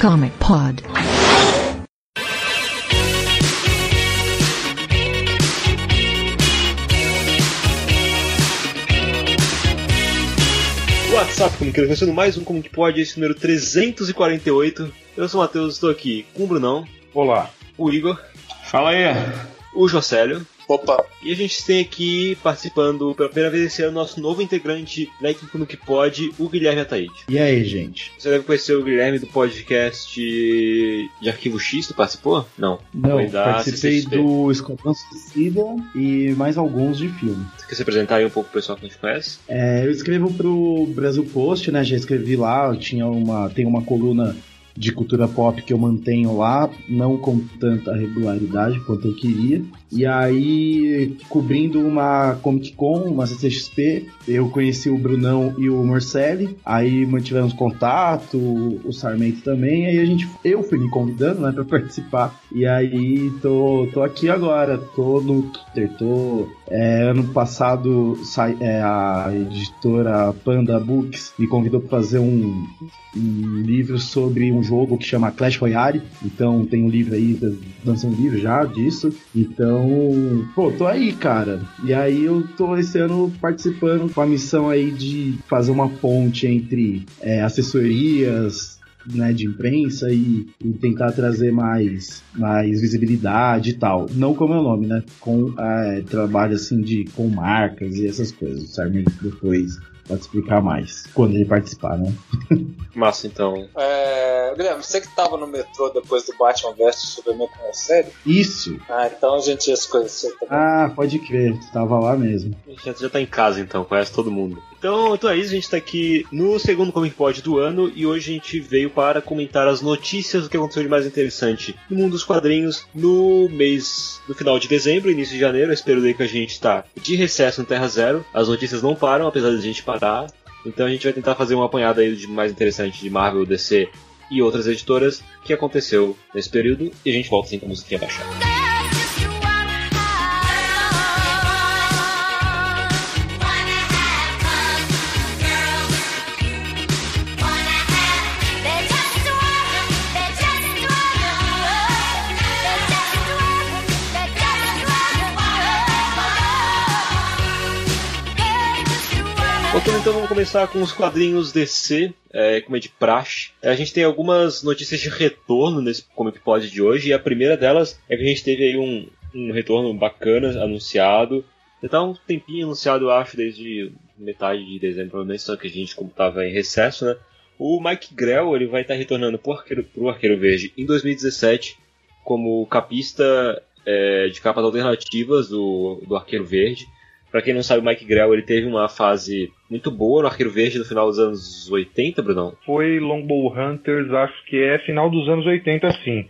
Comic Pod. WhatsApp, como que começando mais um Como que pode, esse número 348. Eu sou o Matheus, estou aqui com o Brunão, Olá. o Igor, Fala aí. o Jocélio. Opa, E a gente tem aqui participando pela primeira vez esse ano nosso novo integrante da equipe Como que pode, o Guilherme Ataíde. E aí, gente? Você deve conhecer o Guilherme do podcast de Arquivo X, tu participou? Não. Não, Foi da participei CCXP. do Esquadrão Suicida e mais alguns de filme. Você quer se apresentar aí um pouco pro pessoal que a gente conhece? É, eu escrevo pro Brasil Post, né? Já escrevi lá, eu tinha uma, tem uma coluna de cultura pop que eu mantenho lá, não com tanta regularidade quanto eu queria. E aí, cobrindo uma Comic Con, uma CCXP, eu conheci o Brunão e o Morcelli, aí mantivemos contato, o Sarmento também, aí a gente, eu fui me convidando, né, pra participar. E aí, tô, tô aqui agora, tô no Twitter, tô... é, ano passado, sai, é, a editora Panda Books me convidou para fazer um, um livro sobre um jogo que chama Clash Royale. Então tem um livro aí, lançou um livro já disso. Então, pô, tô aí, cara. E aí eu tô esse ano participando com a missão aí de fazer uma ponte entre é, assessorias. Né, de imprensa e, e tentar trazer mais, mais visibilidade e tal. Não com o meu nome, né? Com é, trabalho assim de com marcas e essas coisas. O Sarmento depois pode explicar mais quando ele participar, né? Massa, então. é, Guilherme, você que tava no metrô depois do Batman vs Superman com a série? Isso! Ah, então a gente ia se conhecer também. Ah, pode crer, estava lá mesmo. A gente já, já tá em casa então, conhece todo mundo. Então, então é isso, a gente tá aqui no segundo Comic Pod do ano e hoje a gente veio para comentar as notícias do que aconteceu de mais interessante no mundo dos quadrinhos no mês, no final de dezembro, início de janeiro, esse período aí que a gente tá de recesso no Terra Zero. As notícias não param, apesar de a gente parar. Então a gente vai tentar fazer uma apanhada aí de mais interessante de Marvel, DC e outras editoras que aconteceu nesse período e a gente volta assim com a musiquinha baixada. Então vamos começar com os quadrinhos DC, é, como é de praxe. A gente tem algumas notícias de retorno nesse Comic Pod de hoje, e a primeira delas é que a gente teve aí um, um retorno bacana anunciado. Já tá um tempinho anunciado, eu acho, desde metade de dezembro, provavelmente, só que a gente, como tava em recesso, né? O Mike Grell ele vai estar retornando pro Arqueiro, pro Arqueiro Verde em 2017 como capista é, de capas alternativas do, do Arqueiro Verde. Pra quem não sabe, o Mike Grell ele teve uma fase muito boa no Arqueiro Verde no final dos anos 80, Brunão. Foi Longbow Hunters, acho que é final dos anos 80, sim.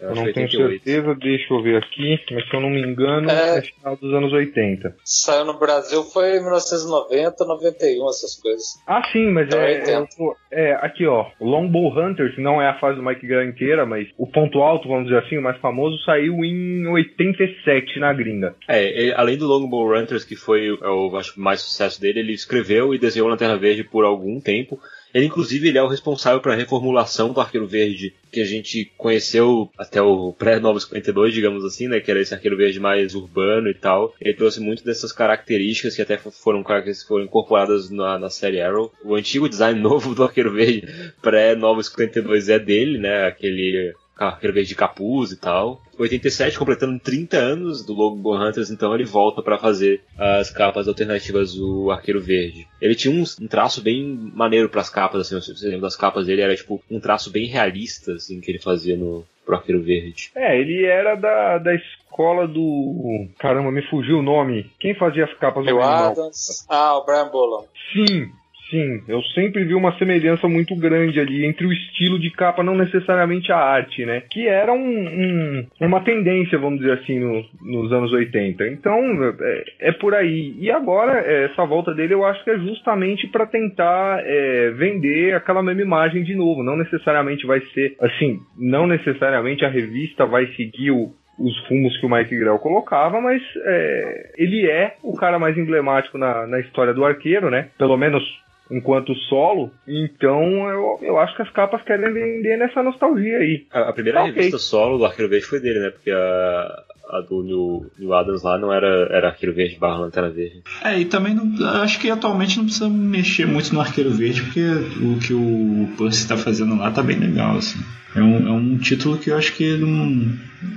Eu não que tenho 88. certeza, deixa eu ver aqui, mas se eu não me engano, É. é, final dos anos 80. Saiu no Brasil foi em 1990, 91, essas coisas. Ah, sim, mas Então, é, 80. é, é, aqui ó, o Longbow Hunters não é a fase do Mike Grell inteira, mas o ponto alto, vamos dizer assim, o mais famoso, saiu em 87 na gringa. É, ele- além do Longbow Hunters, que foi é o acho, mais sucesso dele, ele escreveu e desenhou Lanterna Verde por algum tempo. Ele, inclusive, ele é o responsável pela reformulação do Arqueiro Verde que a gente conheceu até o pré-Novo 52, digamos assim, né? Que era esse Arqueiro Verde mais urbano e tal. Ele trouxe muito dessas características que até foram, foram incorporadas na, na série Arrow. O antigo design novo do Arqueiro Verde pré-Novo 52 é dele, né? Aquele Arqueiro Verde de capuz e tal. 87, completando 30 anos do Lobo Hunters, então ele volta pra fazer as capas alternativas do Arqueiro Verde. Ele tinha um, um traço bem maneiro pras capas, assim, se você lembra das capas dele, era tipo um traço bem realista, assim, que ele fazia no pro Arqueiro Verde. É, ele era da, da escola do. Caramba, me fugiu o nome. Quem fazia as capas Animal? Adams. Ah, o Brian Bolland. Sim, sim. Eu sempre vi uma semelhança muito grande ali entre o estilo de capa, não necessariamente a arte, né? Que era um, um- uma tendência, vamos dizer assim, no- nos anos 80. Então, é, é por aí. E agora, é, essa volta dele eu acho que é justamente para tentar é, vender aquela mesma imagem de novo. Não necessariamente vai ser, assim, não necessariamente a revista vai seguir o os rumos que o Mike Grell colocava, mas é, ele é o cara mais emblemático na, na história do arqueiro, né? Pelo menos enquanto solo. Então eu, eu acho que as capas querem vender nessa nostalgia aí. A, a primeira Ok. revista solo do Arqueiro Verde foi dele, né? Porque a, a do New, New Adams lá não era, era Arqueiro Verde barra Lanterna Verde. É, e também não, acho que atualmente não precisa mexer muito no Arqueiro Verde, porque o que o Percy está fazendo lá tá bem legal, assim. É um, é um título que eu acho que não,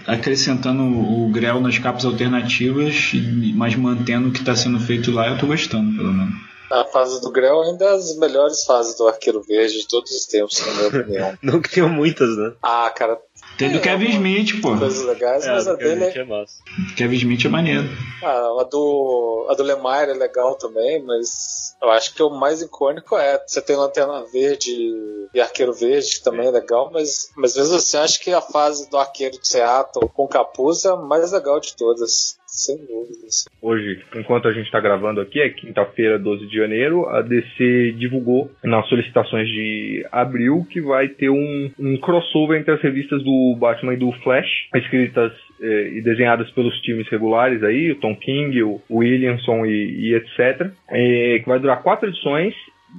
acrescentando o Grell nas capas alternativas, mas mantendo o que está sendo feito lá, eu tô gostando, pelo menos. A fase do Grell ainda é as melhores fases do Arqueiro Verde de todos os tempos, na minha opinião. Não que tinham muitas, né? Ah, cara, Tem do É, Kevin Smith, pô. coisas legais, mas a dele é. é massa. Kevin Smith é maneiro. Ah, a do, a do Lemire é legal também, mas eu acho que o mais icônico é. Você tem Lanterna Verde e Arqueiro Verde, que também é legal, mas, mas mesmo assim, eu acho que a fase do Arqueiro de Seattle com capuz é a mais legal de todas. Sem dúvidas. Hoje, enquanto a gente está gravando aqui, é quinta-feira, 12 de janeiro, a DC divulgou nas solicitações de abril que vai ter um, um crossover entre as revistas do Batman e do Flash, escritas eh, e desenhadas pelos times regulares aí, o Tom King, o Williamson e, e etc. eh, que vai durar quatro edições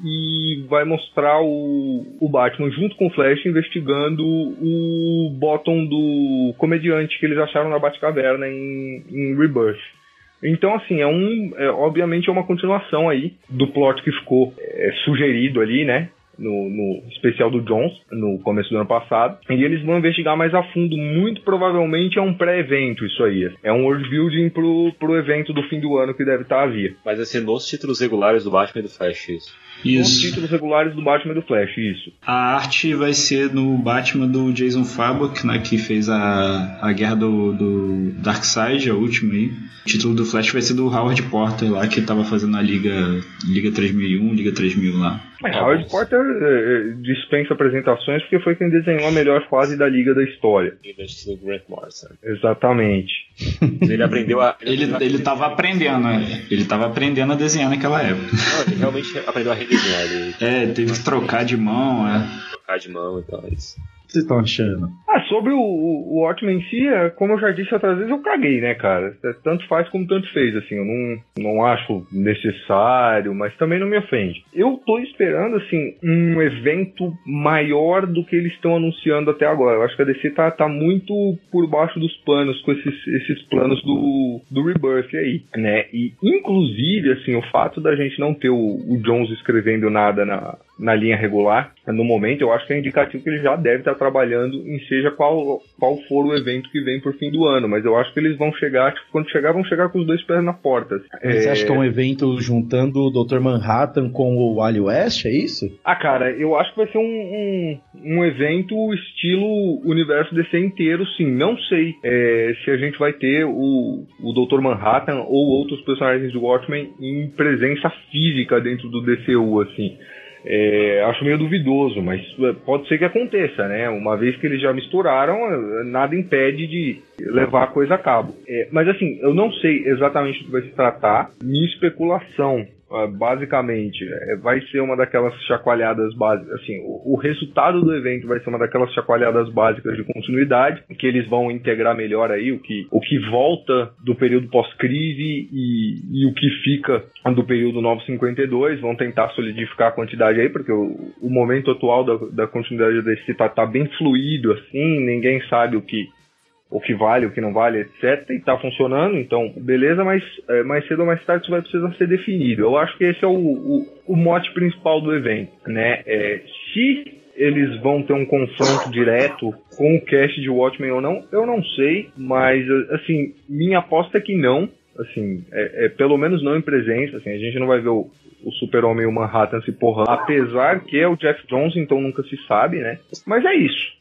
e vai mostrar o, o Batman junto com o Flash investigando o bottom do comediante que eles acharam na Batcaverna em, em Rebirth. Então, assim, é um. é, obviamente é uma continuação aí do plot que ficou é, sugerido ali, né? No, no especial do Jones, no começo do ano passado. E eles vão investigar mais a fundo. Muito provavelmente é um pré-evento isso aí. É um world building pro, pro evento do fim do ano que deve estar a vir. Mas ser nos títulos regulares do Batman e do Flash, isso. Os Isso. títulos regulares do Batman e do Flash, isso. A arte vai ser no Batman do Jason Fabok, né, que fez a, a guerra do, do Darkseid, a última aí. O título do Flash vai ser do Howard Porter lá, que tava fazendo a Liga, Liga 3001, Liga 3000 lá. Mas Ah, Howard. Porter é, é, dispensa apresentações porque foi quem desenhou a melhor fase da Liga da história. Do Grant Morrison. Exatamente. Ele aprendeu a. Ele, ele tava aprendendo, né? Ele tava aprendendo a desenhar naquela época. Não, ele realmente aprendeu a Ele É, teve que trocar de mão, é. trocar de mão e tal. Isso. O que vocês estão achando? Ah, sobre o, o, Watchmen em si, é, como eu já disse outras vezes, eu caguei, né, cara? É, Tanto faz como tanto fez, assim, eu não, não acho necessário, mas também não me ofende. Eu tô esperando, assim, um evento maior do que eles estão anunciando até agora. Eu acho que a DC tá, tá muito por baixo dos panos com esses, esses planos do, do Rebirth aí, né? E, inclusive, assim, o fato da gente não ter o, o Jones escrevendo nada na, na linha regular, no momento, eu acho que é indicativo que ele já deve estar trabalhando em seja qual, qual for o evento que vem por fim do ano, mas eu acho que eles vão chegar, tipo, quando chegar, vão chegar com os dois pés na porta. Você É, acha que é um evento juntando o Dr. Manhattan com o Wally West, é isso? Ah, cara, eu acho que vai ser um, um, um evento estilo universo DC inteiro, sim. Não sei é, se a gente vai ter o, o Dr. Manhattan ou outros personagens do Watchmen em presença física dentro do DCU, assim. É, acho meio duvidoso, mas é, pode ser que aconteça, né? Uma vez que eles já misturaram, é, nada impede de levar a coisa a cabo. É, mas assim, eu não sei exatamente do que vai se tratar. Minha especulação basicamente, é, vai ser uma daquelas chacoalhadas básicas. Assim, o, o resultado do evento vai ser uma daquelas chacoalhadas básicas de continuidade, que eles vão integrar melhor aí o que, o que volta do período pós-crise e, e o que fica do período 952. Vão tentar solidificar a quantidade aí, porque o, o momento atual da, da continuidade desse tá, tá bem fluido, assim, ninguém sabe o que o que vale, o que não vale, etc. E tá funcionando, então beleza, mas é, mais cedo ou mais tarde isso vai precisar ser definido. Eu acho que esse é o, o, o mote principal do evento, né? É, se eles vão ter um confronto direto com o cast de Watchmen ou não, eu não sei, mas assim, minha aposta é que não. Assim, é, é pelo menos não em presença, assim, a gente não vai ver o, o Super-Homem e o Manhattan se porrando. Apesar que é o Jeff Jones, então nunca se sabe, né? Mas é isso.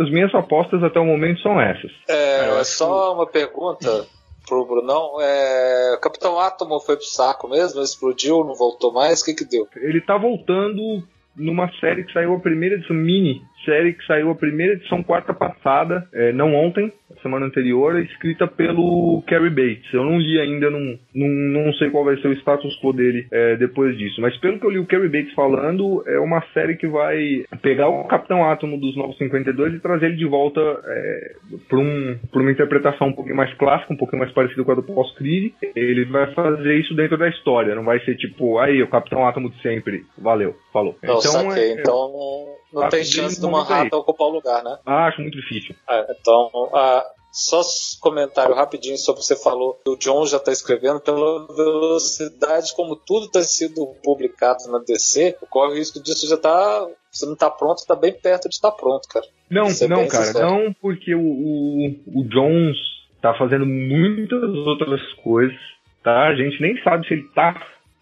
As minhas apostas até o momento são essas. É, acho só uma pergunta pro Brunão. É, o Capitão Átomo foi pro saco mesmo? Explodiu, não voltou mais? O que que deu? Ele tá voltando numa série que saiu a primeira edição, mini série que saiu a primeira edição quarta passada, é, não ontem, semana anterior, escrita pelo Carrie Bates. Eu não li ainda, não, não, não sei qual vai ser o status quo dele é, depois disso. Mas pelo que eu li o Carrie Bates falando, é uma série que vai pegar o Capitão Átomo dos Novos 52 e trazer ele de volta é, para um, uma interpretação um pouquinho mais clássica, um pouquinho mais parecida com a do pós-crise. Ele vai fazer isso dentro da história, não vai ser tipo, aí, o Capitão Átomo de sempre. Valeu, falou. Não, então, saquei. É, então não tem chance do Manhattan ocupar o lugar, né? Ah, acho muito difícil. É, então, ah, só comentário rapidinho sobre o que você falou. O John já está escrevendo pela velocidade como tudo está sendo publicado na DC. Corre o risco disso já tá. Você não está pronto, está bem perto de estar tá pronto, cara. Não, não, cara, sincero. não porque o, o, o Jones está fazendo muitas outras coisas, tá? A gente nem sabe se ele está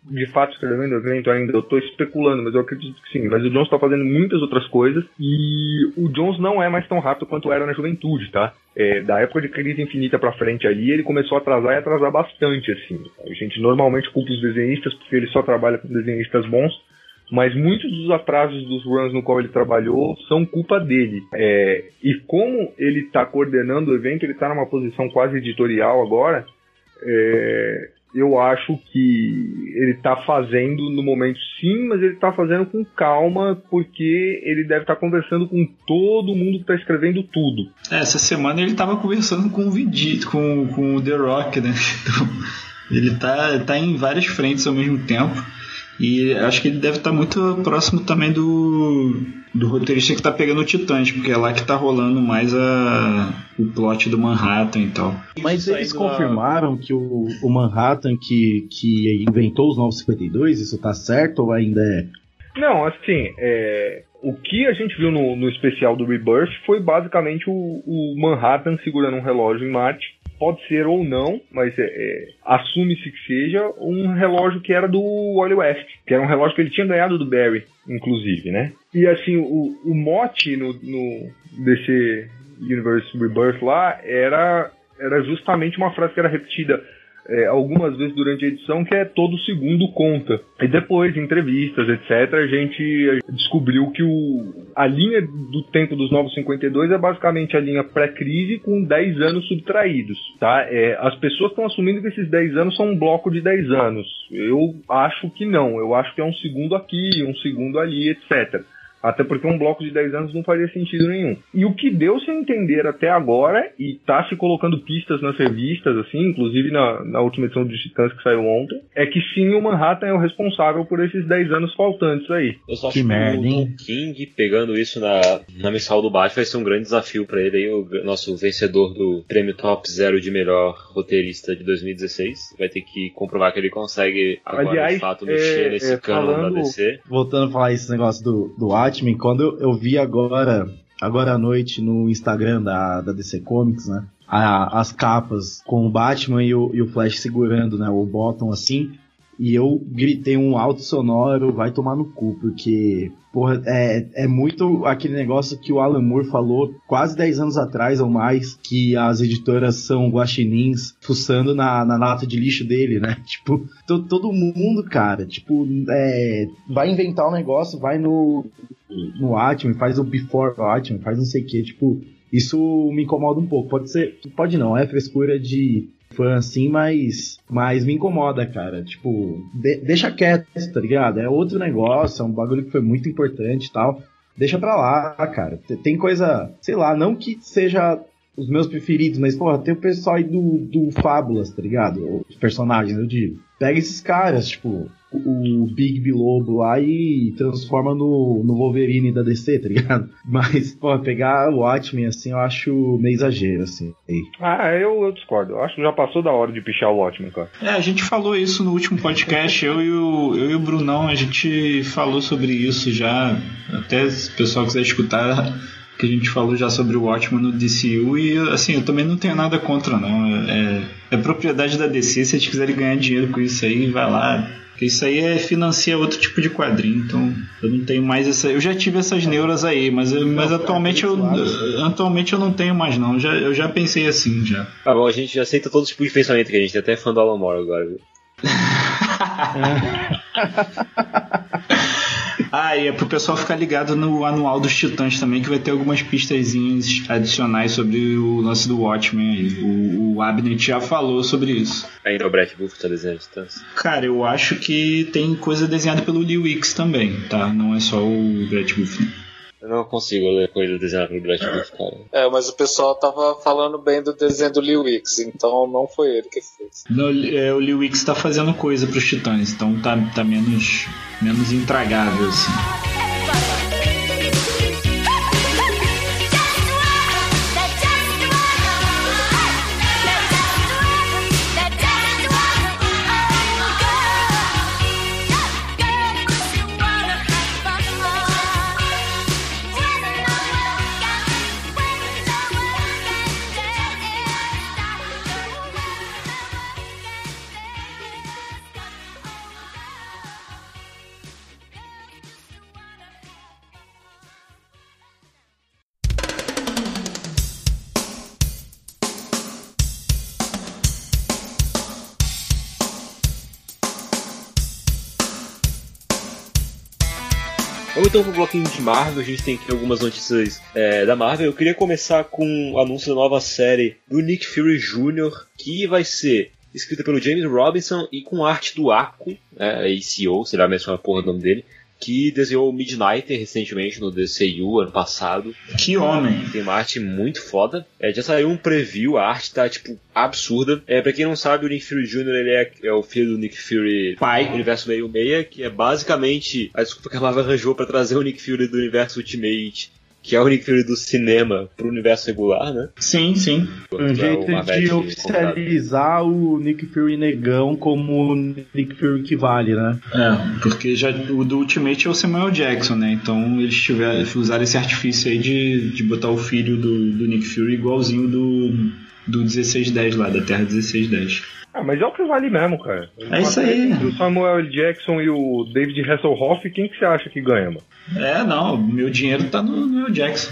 de fato escrevendo evento ainda, eu estou especulando, mas eu acredito que sim. Mas o Jones está fazendo muitas outras coisas e o Jones não é mais tão rápido quanto era na juventude, tá? É, da época de crise infinita para frente ali, ele começou a atrasar e atrasar bastante, assim. A gente normalmente culpa os desenhistas porque ele só trabalha com desenhistas bons, mas muitos dos atrasos dos runs no qual ele trabalhou são culpa dele. É, e como ele está coordenando o evento, ele está numa posição quase editorial agora. É, eu acho que ele está fazendo no momento sim, mas ele está fazendo com calma, porque ele deve estar tá conversando com todo mundo que está escrevendo tudo. É, essa semana ele estava conversando com o Vegeta, com, com o The Rock, né? Então, ele está tá em várias frentes ao mesmo tempo. E acho que ele deve estar tá muito próximo também do, do roteirista que está pegando o Titãs, porque é lá que está rolando mais a, o plot do Manhattan e tal. Mas eles confirmaram que o, o Manhattan que, que inventou os 952, isso tá certo ou ainda é? Não, assim, é, o que a gente viu no, no especial do Rebirth foi basicamente o, o Manhattan segurando um relógio em Marte pode ser ou não, mas é, é, assume-se que seja um relógio que era do Wally West, que era um relógio que ele tinha ganhado do Barry, inclusive, né? E assim, o, o mote no, no DC Universe Rebirth lá era, era justamente uma frase que era repetida é, algumas vezes durante a edição, que é todo segundo conta. E depois, entrevistas, etc., a gente descobriu que o, a linha do tempo dos Novos 52 é basicamente a linha pré-crise com 10 anos subtraídos. Tá? É, as pessoas estão assumindo que esses 10 anos são um bloco de 10 anos. Eu acho que não. Eu acho que é um segundo aqui, um segundo ali, etc. Até porque um bloco de 10 anos não faria sentido nenhum. E o que deu-se a entender até agora, e tá se colocando pistas nas revistas, assim, inclusive na, na última edição do Titãs que saiu ontem, é que sim, o Manhattan é o responsável por esses 10 anos faltantes aí. Eu só que acho merda, que o King pegando isso na, na missal do Batman vai ser um grande desafio para ele aí, o nosso vencedor do prêmio Top Zero de melhor roteirista de 2016. Vai ter que comprovar que ele consegue agora Aliás, de fato mexer é, nesse é, cano da DC. Voltando a falar esse negócio do, do Batman, quando eu, eu vi agora, agora à noite no Instagram da, da DC Comics, né? A, as capas com o Batman e o, e o Flash segurando, né? O bottom assim. E eu gritei um alto sonoro, vai tomar no cu, porque, porra, é, é muito aquele negócio que o Alan Moore falou quase 10 anos atrás ou mais, que as editoras são guaxinins fuçando na, na lata de lixo dele, né? Tipo, to, todo mundo, cara, tipo, é, vai inventar um negócio, vai no, no Atman, faz o Before Atman, faz não sei o que, tipo, isso me incomoda um pouco. Pode ser, pode não, é frescura de fã assim, mas, mas me incomoda, cara. Tipo, de, deixa quieto, tá ligado? É outro negócio, é um bagulho que foi muito importante e tal. Deixa pra lá, cara. Tem coisa, sei lá, não que seja os meus preferidos, mas, porra, tem o pessoal aí do, do Fábulas, tá ligado? Os personagens, eu digo. Pega esses caras, tipo, o Big Bilobo lá e transforma no, no Wolverine da DC, tá ligado? Mas, pô, pegar o Watchmen assim, eu acho meio exagero, assim. Ah, eu, eu discordo. Eu acho que já passou da hora de pichar o Watchmen, cara. É, a gente falou isso no último podcast, eu, e o, eu e o Brunão, a gente falou sobre isso já. Até se o pessoal quiser escutar que a gente falou já sobre o Watchmen no DCU e assim, eu também não tenho nada contra não. É, é propriedade da DC, se eles quiserem ganhar dinheiro com isso aí, vai lá, porque isso aí é financia outro tipo de quadrinho, então eu não tenho mais essa. Eu já tive essas neuras aí, mas, mas atualmente, eu, atualmente eu não tenho mais, não. Já, eu já pensei assim já. Tá bom, a gente aceita todo tipo de pensamento que a gente tem até fã do Alan Moore agora, viu? ah, e é pro pessoal ficar ligado no anual dos Titãs também, que vai ter algumas pistazinhas adicionais sobre o lance do Watchmen aí. O, o Abnett já falou sobre isso. Ainda o Brett Booth tá desenhando Titãs? Cara, eu acho que tem coisa desenhada pelo Lee Wicks também, tá? Não é só o Brett Booth. Né? Eu não consigo ler coisa desenhada pelo Brett Booth, cara. É, mas o pessoal tava falando bem do desenho do Lee Wicks, então não foi ele que fez. Não, é, o Lee Wicks tá fazendo coisa pros Titãs, então tá, tá menos, menos intragável, assim. Vamos então pro bloquinho de Marvel, a gente tem aqui algumas notícias é, da Marvel. Eu queria começar com o anúncio da nova série do Nick Fury Jr., que vai ser escrita pelo James Robinson e com arte do Arco, né, ACO, será mesmo a porra do nome dele, que desenhou o Midnighter recentemente no DCU ano passado. Que homem! Tem uma arte muito foda. É, já saiu um preview, a arte tá, tipo, absurda. É, pra quem não sabe, o Nick Fury Jr. ele é, é o filho do Nick Fury Pai. Universo Meio Meia, que é basicamente a desculpa que a Marvel arranjou pra trazer o Nick Fury do Universo Ultimate que é o Nick Fury do cinema pro universo regular, né? Sim, sim. Um jeito de oficializar o Nick Fury negão como o Nick Fury que vale, né? É, porque já o do Ultimate é o Samuel Jackson, né? Então eles tiveram, usaram esse artifício aí de, de botar o filho do, do Nick Fury igualzinho do, do 1610 lá, da Terra 1610. Ah, mas é o que vale mesmo, cara. É isso aí. Entre o Samuel L. Jackson e o David Hasselhoff, quem que você acha que ganha, mano? É, não, meu dinheiro tá no meu Jackson.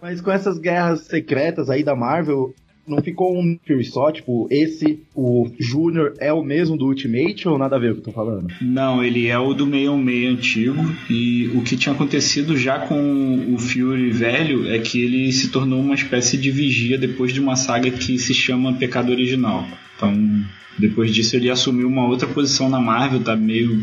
Mas com essas guerras secretas aí da Marvel, não ficou um Fury só? Tipo, esse, o Júnior, é o mesmo do Ultimate ou nada a ver com o que eu tô falando? Não, ele é o do 616 antigo. E o que tinha acontecido já com o Fury velho é que ele se tornou uma espécie de vigia depois de uma saga que se chama Pecado Original. Então, depois disso ele assumiu uma outra posição na Marvel, tá meio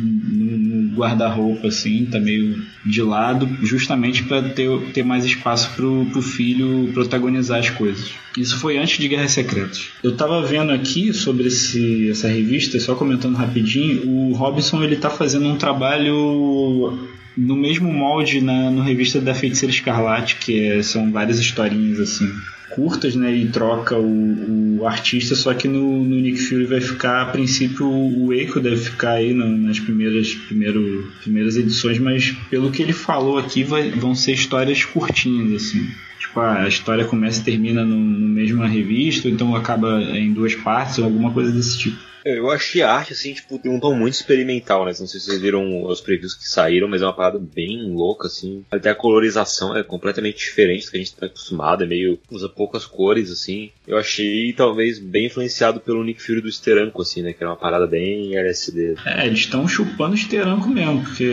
guarda-roupa assim, tá meio de lado, justamente para ter, ter mais espaço pro, pro filho protagonizar as coisas. Isso foi antes de Guerras Secretas. Eu tava vendo aqui sobre esse, essa revista, só comentando rapidinho, o Robinson ele tá fazendo um trabalho no mesmo molde na no revista da Feiticeira Escarlate, que é, são várias historinhas assim curtas, né? E troca o, o artista, só que no, no, Nick Fury vai ficar, a princípio, o, o Echo deve ficar aí no, nas primeiras, primeiro, primeiras edições, mas pelo que ele falou aqui, vai, vão ser histórias curtinhas, assim. Tipo, a história começa e termina no, no mesma revista, então acaba em duas partes, ou alguma coisa desse tipo. Eu achei a arte, assim, tipo, tem um tom muito experimental, né? Não sei se vocês viram os previews que saíram, mas é uma parada bem louca, assim. Até a colorização é completamente diferente do que a gente tá acostumado, é meio. usa poucas cores, assim. Eu achei, talvez, bem influenciado pelo Nick Fury do Steranko, assim, né? Que era uma parada bem LSD. É, eles estão chupando Steranko mesmo, porque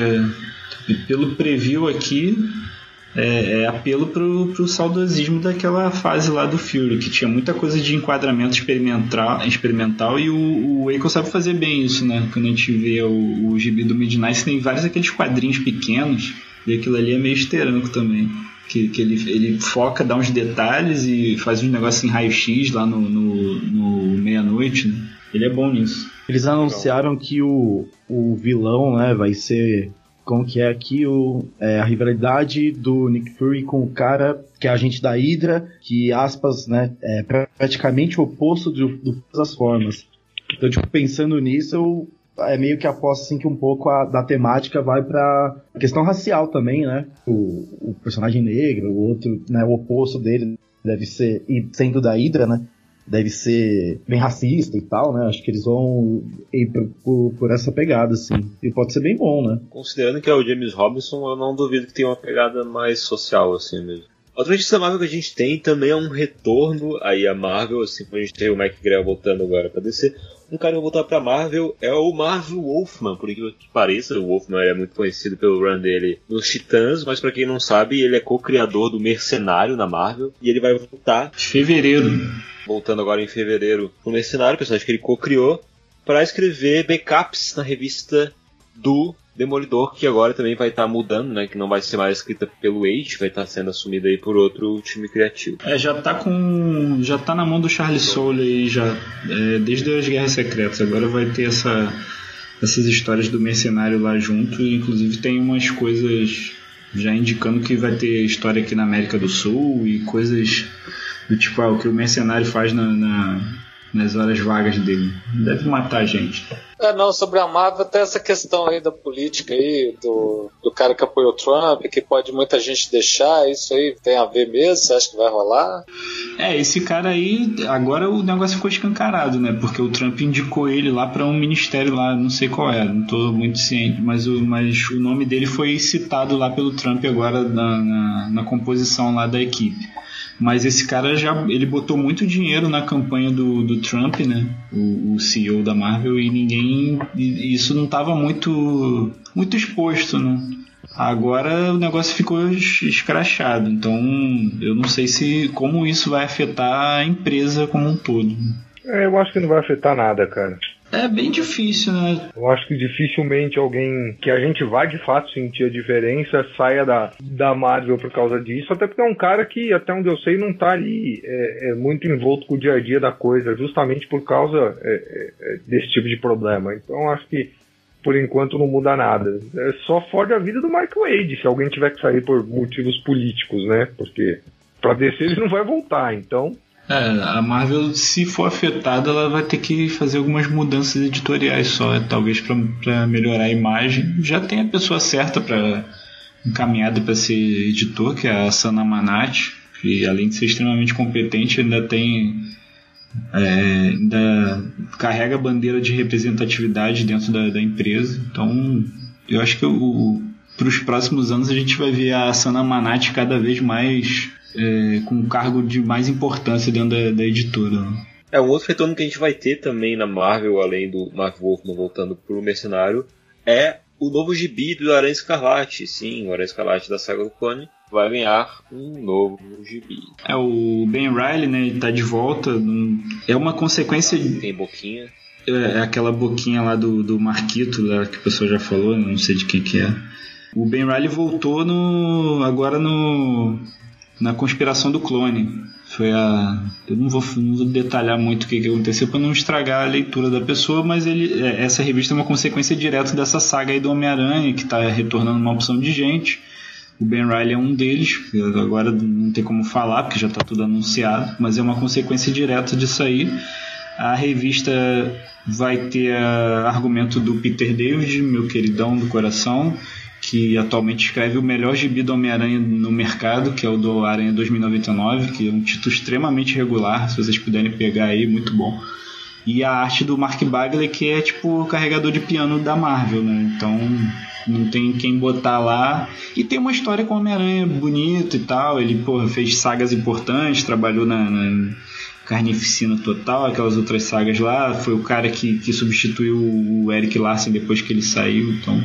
pelo preview aqui, é, é, apelo pro, pro saudosismo daquela fase lá do Fury, que tinha muita coisa de enquadramento experimental, experimental e o, o Eiko sabe fazer bem isso, né? Quando a gente vê o, o gibi do Midnight, tem vários aqueles quadrinhos pequenos, e aquilo ali é meio esteranco também. Que, que ele, ele foca, dá uns detalhes e faz uns negócios em raio-x lá no, no, no meia-noite, né? Ele é bom nisso. Eles anunciaram que o, o vilão, né, vai ser como que é aqui o, é, a rivalidade do Nick Fury com o cara que é agente da Hydra, que aspas, né, é praticamente o oposto de, de todas as formas. Então, tipo, pensando nisso, eu é meio que aposto assim que um pouco a, da temática vai para questão racial também, né? O, o, personagem negro, o outro, né, o oposto dele deve ser e sendo da Hydra, né? Deve ser bem racista e tal, né? Acho que eles vão ir por, por, essa pegada, assim. E pode ser bem bom, né? Considerando que é o James Robinson, eu não duvido que tenha uma pegada mais social, assim mesmo. Outra notícia Marvel que a gente tem também é um retorno aí a Marvel, assim como a gente tem o Mike Grell voltando agora para descer. Um cara que vai voltar pra Marvel é o Marvel Wolfman, por incrível que pareça. O Wolfman é muito conhecido pelo run dele nos Titãs, mas para quem não sabe, ele é co-criador do Mercenário na Marvel e ele vai voltar. Fevereiro. Voltando agora em fevereiro no Mercenário, personagem que ele co-criou, para escrever backups na revista do Demolidor, que agora também vai estar tá mudando, né? Que não vai ser mais escrita pelo Age, vai estar tá sendo assumida aí por outro time criativo. É, já tá com. Já tá na mão do Charles Soule aí, já. É, desde as Guerras Secretas. Agora vai ter essa, essas histórias do mercenário lá junto. Inclusive tem umas coisas já indicando que vai ter história aqui na América do Sul e coisas do tipo ah, o que o mercenário faz na, na nas horas vagas dele. Deve matar a gente. É, não, sobre a Marvel até essa questão aí da política aí, do, do cara que apoiou o Trump, que pode muita gente deixar, isso aí tem a ver mesmo? Você acha que vai rolar? É, esse cara aí, agora o negócio ficou escancarado, né? Porque o Trump indicou ele lá para um ministério lá, não sei qual é, não tô muito ciente, mas o, mas o nome dele foi citado lá pelo Trump agora na, na, na composição lá da equipe. Mas esse cara já ele botou muito dinheiro na campanha do, do Trump, né? O, o CEO da Marvel e ninguém e isso não estava muito muito exposto, né? Agora o negócio ficou escrachado, então eu não sei se como isso vai afetar a empresa como um todo. É, eu acho que não vai afetar nada, cara. É bem difícil, né? Eu acho que dificilmente alguém que a gente vai de fato sentir a diferença saia da, da Marvel por causa disso, até porque é um cara que, até onde eu sei, não tá ali é, é muito envolto com o dia a dia da coisa, justamente por causa é, é, é desse tipo de problema. Então acho que por enquanto não muda nada. É só fora a vida do Mark Wade, se alguém tiver que sair por motivos políticos, né? Porque pra descer ele não vai voltar, então é, a Marvel, se for afetada, ela vai ter que fazer algumas mudanças editoriais só, talvez para melhorar a imagem. Já tem a pessoa certa para encaminhada para ser editor, que é a Sana Manati, que além de ser extremamente competente, ainda tem é, ainda carrega a bandeira de representatividade dentro da, da empresa. Então, eu acho que para os próximos anos a gente vai ver a Sana Manati cada vez mais é, com um cargo de mais importância dentro da, da editora. Né? É, um outro retorno que a gente vai ter também na Marvel, além do Mark Wolfman voltando pro Mercenário, é o novo gibi do Aranha Escarlate. Sim, o Aranha Escarlate da saga do clone vai ganhar um novo gibi. É, o Ben Riley, né, ele tá de volta. É uma consequência... Tem boquinha. É, é aquela boquinha lá do, do Marquito, lá, que o pessoal já falou, não sei de quem que é. O Ben Riley voltou no agora no na conspiração do clone. Foi a. Eu não vou, não vou detalhar muito o que, que aconteceu para não estragar a leitura da pessoa, mas ele, é, essa revista é uma consequência direta dessa saga aí do Homem-Aranha, que está retornando uma opção de gente. O Ben Riley é um deles, agora não tem como falar, porque já está tudo anunciado, mas é uma consequência direta disso aí. A revista vai ter argumento do Peter David, meu queridão do coração, que atualmente escreve o melhor gibi do Homem-Aranha no mercado, que é o do Aranha 2099, que é um título extremamente regular, se vocês puderem pegar aí, muito bom. E a arte do Mark Bagley, que é tipo o carregador de piano da Marvel, né? Então não tem quem botar lá. E tem uma história com o Homem-Aranha bonito e tal. Ele pô, fez sagas importantes, trabalhou na, na Carnificina Total, aquelas outras sagas lá. Foi o cara que, que substituiu o Eric Larsen depois que ele saiu. Então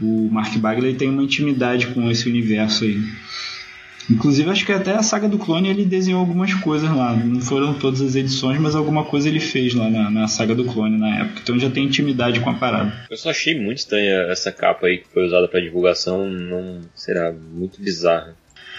o Mark Bagley tem uma intimidade com esse universo aí. Inclusive, acho que até a saga do clone ele desenhou algumas coisas lá. Não foram todas as edições, mas alguma coisa ele fez lá na, na saga do clone na época. Então já tem intimidade com a parada. Eu só achei muito estranha essa capa aí que foi usada para divulgação. Não será muito bizarra.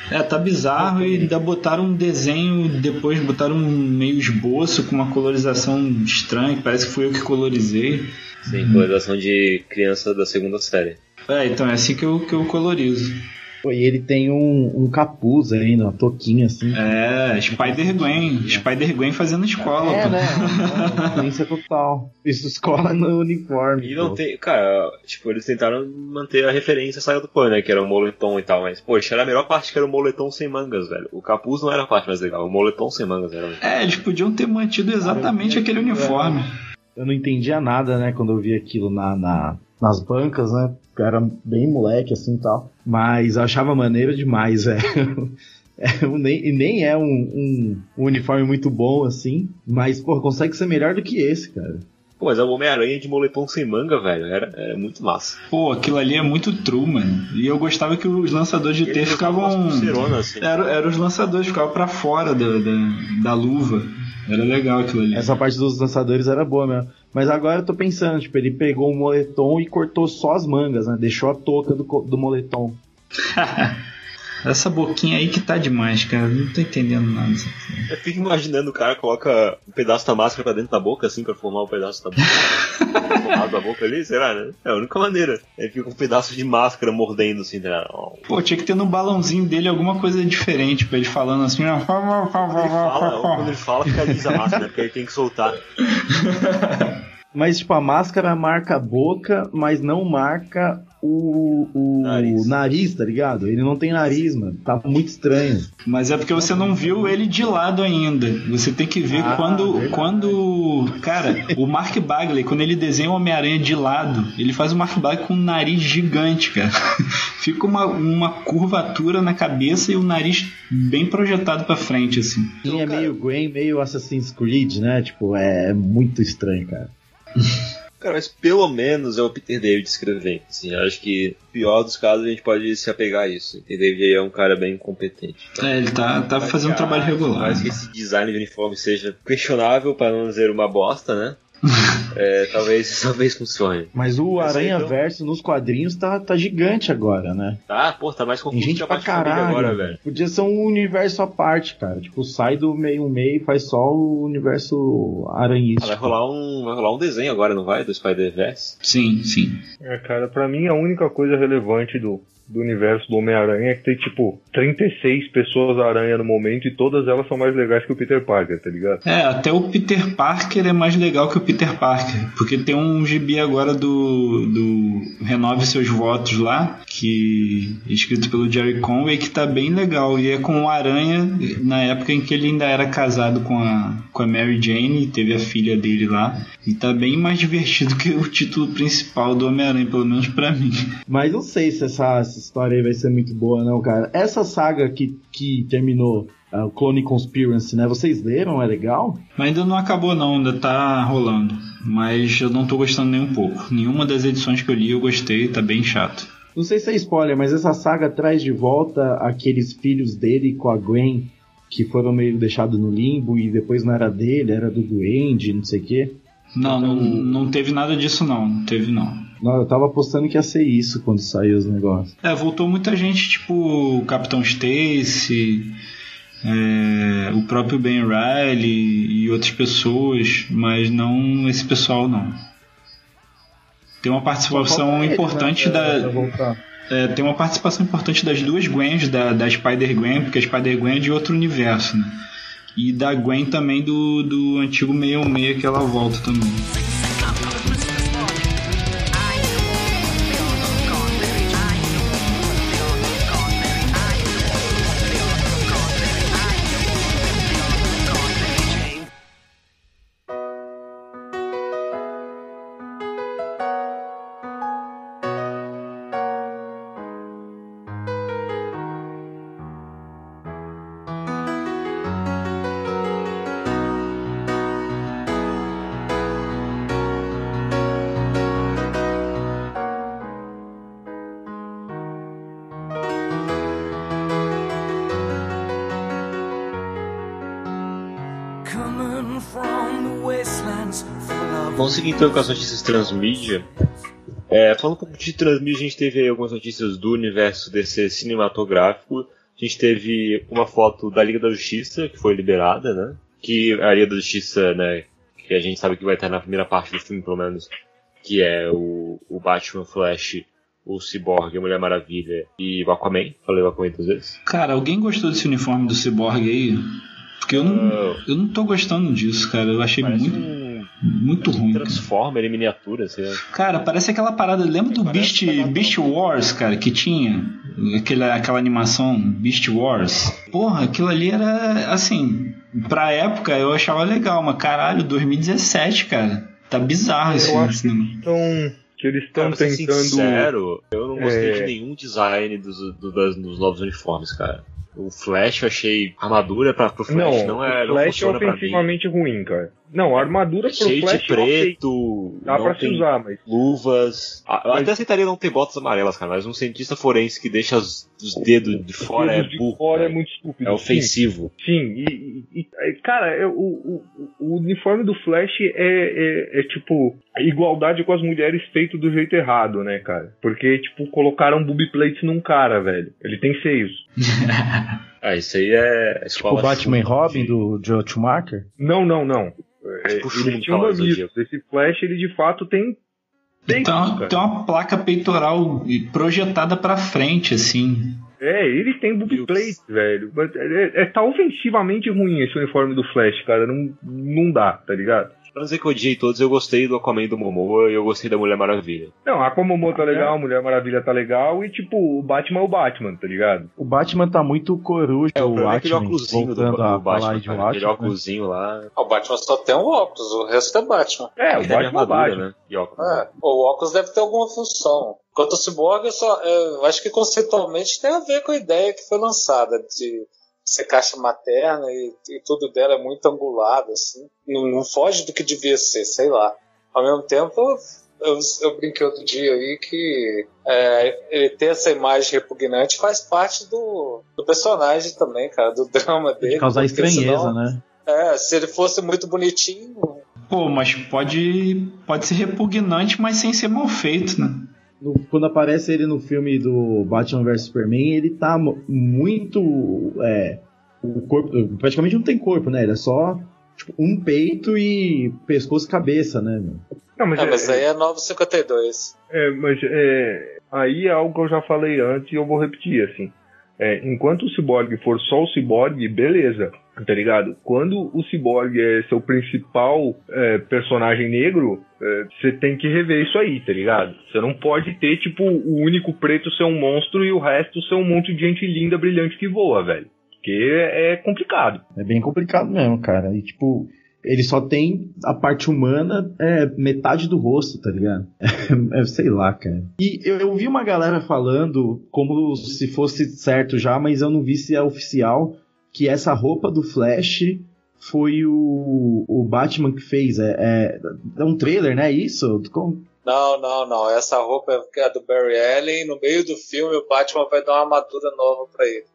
É, tá bizarro e ainda botaram um desenho, depois botaram um meio esboço com uma colorização estranha, parece que foi eu que colorizei. Sim, colorização de criança da segunda série. É, então é assim que eu, que eu colorizo. Pô, e ele tem um, um capuz aí, uma toquinha assim. É, Spider-Gwen. Spider-Gwen fazendo escola, é, pô. né? Influência total. Isso escola no uniforme. E não tem. Cara, tipo, eles tentaram manter a referência saia do pano, né? Que era o moletom e tal, mas, poxa, era a melhor parte que era o moletom sem mangas, velho. O capuz não era a parte mais legal, o moletom sem mangas era. É, eles podiam ter mantido exatamente aquele uniforme. Eu não entendia nada, né, quando eu vi aquilo na, na nas bancas, né? Era bem moleque assim e tal. Mas achava maneiro demais, é. é nem, e nem é um, um, um, uniforme muito bom assim, mas pô, consegue ser melhor do que esse, cara. Pô, mas é o Homem-Aranha de moletom sem manga, velho. Era, era muito massa. Pô, aquilo ali é muito true, mano. E eu gostava que os lançadores de T ficavam. Assim. Era, era os lançadores, ficavam pra fora da, da, da luva. Era legal aquilo ali. Essa parte dos lançadores era boa mesmo. Mas agora eu tô pensando, tipo, ele pegou o moletom e cortou só as mangas, né? Deixou a touca do, do moletom. Essa boquinha aí que tá demais, cara. Não tô entendendo nada. Eu fico imaginando o cara coloca um pedaço da máscara pra dentro da boca, assim, pra formar um pedaço da boca. da boca ali, será, né? É a única maneira. Ele fica com um pedaço de máscara mordendo, assim, né? Pô, tinha que ter no balãozinho dele alguma coisa diferente pra ele falando assim. Quando ele fala, quando ele fala fica lisa a máscara, né? Porque ele tem que soltar. Mas, tipo, a máscara marca a boca, mas não marca o, o nariz. nariz. tá ligado? Ele não tem nariz, mano. Tá muito estranho. Mas é porque você não viu ele de lado ainda. Você tem que ver ah, quando. quando. Cara, o Mark Bagley, quando ele desenha o Homem-Aranha de lado, ele faz o Mark Bagley com um nariz gigante, cara. Fica uma, uma curvatura na cabeça e o nariz bem projetado para frente, assim. Sim, é meio Gwen, meio Assassin's Creed, né? Tipo, é muito estranho, cara. Cara, mas pelo menos é o Peter David escrevendo. Assim, acho que pior dos casos a gente pode se apegar a isso. O Peter David é um cara bem competente. Então, é, ele tá, tá fazendo um trabalho regular. Mas que esse design de uniforme seja questionável, para não dizer uma bosta, né? é, talvez, talvez funcione. Mas o Aranha então... Verso nos quadrinhos tá, tá gigante agora, né? Tá, pô, tá mais confuso Tem gente pra caralho. Agora, velho. Podia ser um universo à parte, cara. Tipo, sai do meio meio e faz só o universo aranhista. Ah, vai rolar um, vai rolar um desenho agora, não vai? Do Spider-Verse? Sim, sim. É, cara, pra mim a única coisa relevante do do universo do Homem-Aranha é que tem, tipo, 36 pessoas aranha no momento e todas elas são mais legais que o Peter Parker, tá ligado? É, até o Peter Parker é mais legal que o Peter Parker. Porque tem um gibi agora do, do Renove Seus Votos lá, que é escrito pelo Jerry Conway, que tá bem legal. E é com o Aranha na época em que ele ainda era casado com a, com a Mary Jane e teve a filha dele lá. E tá bem mais divertido que o título principal do Homem-Aranha, pelo menos para mim. Mas não sei se essa essa história aí vai ser muito boa, não, cara. Essa saga que, que terminou, uh, o Clone Conspiracy, né? Vocês leram? É legal? Mas ainda não acabou, não, ainda tá rolando. Mas eu não tô gostando nem um pouco. Nenhuma das edições que eu li eu gostei, tá bem chato. Não sei se é spoiler, mas essa saga traz de volta aqueles filhos dele com a Gwen que foram meio deixados no limbo e depois não era dele, era do Duende, não sei o quê. Não, então, não, não teve nada disso não, não teve não. Não, eu tava apostando que ia ser isso quando saiu os negócios. É, voltou muita gente, tipo o Capitão Stacy, é, o próprio Ben Riley e outras pessoas, mas não esse pessoal não. Tem uma participação importante né? da. É, tem uma participação importante das duas Gwens, da, da Spider-Gwen, porque a Spider-Gwen é de outro universo, né? E da Gwen também do, do antigo 616 que ela volta também. Seguir então com as notícias transmídia. É, falando um pouco de transmídia, a gente teve algumas notícias do universo DC cinematográfico. A gente teve uma foto da Liga da Justiça, que foi liberada, né? Que a Liga da Justiça, né? Que a gente sabe que vai estar na primeira parte do filme, pelo menos, que é o, o Batman Flash, o Cyborg, a Mulher Maravilha e o Aquaman. Falei o Aquaman duas vezes. Cara, alguém gostou desse uniforme do Cyborg aí? Porque eu não, uh, eu não tô gostando disso, cara. Eu achei muito. Um muito ruim. Transformer em miniatura, assim. Cara, parece aquela parada. Lembra do Beast, Beast Wars, cara, que tinha? Aquela, aquela animação Beast Wars. Porra, aquilo ali era assim. Pra época eu achava legal, mas caralho, 2017, cara. Tá bizarro esse filme. Então, que eles estão tentando. Sincero, eu não gostei é... de nenhum design dos, do, das, dos novos uniformes, cara. O Flash eu achei armadura pra, pro Flash não, não é. o não Flash é pra mim. ofensivamente ruim, cara. Não, a armadura pro Cheio Flash de é preto, Dá não pra se tem usar, mas. luvas. Eu Mas- até aceitaria não ter botas amarelas, cara, mas um cientista forense que deixa os, os dedos de fora é Dedos de burro. fora é cara. muito estúpido. É sim. ofensivo. Sim, e, e- e- cara, é, o, o, o uniforme do Flash é, é, é, tipo igualdade com as mulheres feito do jeito errado, né, cara? Porque, tipo, colocaram booby plates num cara, velho. Ele tem seios. Ah, isso aí é Tipo Batman e chunga Robin de- do Joe Schumacher. Não, não, não. É, Tipo mamilos. Esse Flash, ele de fato tem. Tem, Então, tem uma placa peitoral projetada pra frente, assim. É, ele tem booby Meu plate, velho. Mas É, é, tá ofensivamente ruim esse uniforme do Flash, cara. Não, não dá, tá ligado? Pra não dizer que eu odiei todos, eu gostei do Aquaman do Momoa e eu gostei da Mulher Maravilha. Não, a Aquaman tá É. legal, a Mulher Maravilha tá legal e, tipo, o Batman é o Batman, tá ligado? O Batman tá muito coruja, É, o o problema é aquele Watchmen, óculosinho do, do voltando a falar Batman, de cara, aquele Watchmen. né? óculosinho lá. O Batman só tem um óculos, o resto é Batman. É, o Ele tem Batman é Batman. né? E óculos. É, o óculos deve ter alguma função. Quanto ao Cyborg, eu, só, eu acho que conceitualmente tem a ver com a ideia que foi lançada de ser caixa materna e, e tudo dela é muito angulado, assim. Não, não foge do que devia ser, sei lá. Ao mesmo tempo, eu, eu brinquei outro dia aí que é, ele ter essa imagem repugnante faz parte do, do personagem também, cara, do drama dele. De causar estranheza, senão- né? É, se ele fosse muito bonitinho, Pô, mas pode, pode ser repugnante, mas sem ser mal feito, né? No- quando aparece ele no filme do Batman vs Superman, ele tá muito. É, o corpo. Praticamente não tem corpo, né? Ele é só tipo, um peito e pescoço e cabeça, né? meu? Não, mas, é, é, mas aí é 952. é, mas é, aí é algo que eu já falei antes e eu vou repetir, assim. É, enquanto o Cyborg for só o Cyborg, beleza, tá ligado? Quando o Cyborg é seu principal é, personagem negro, é, você tem que rever isso aí, tá ligado? Você não pode ter, tipo, o único preto ser um monstro e o resto ser um monte de gente linda, brilhante que voa, velho. Porque é é complicado. É bem complicado mesmo, cara. E tipo, ele só tem a parte humana, é metade do rosto, tá ligado? É, sei lá, cara. E eu, eu vi uma galera falando como se fosse certo já, mas eu não vi se é oficial que essa roupa do Flash foi o, o Batman que fez. É, é, é um trailer, né? Isso? Como- Não, não, não. Essa roupa é a do Barry Allen. No meio do filme, o Batman vai dar uma armadura nova pra ele.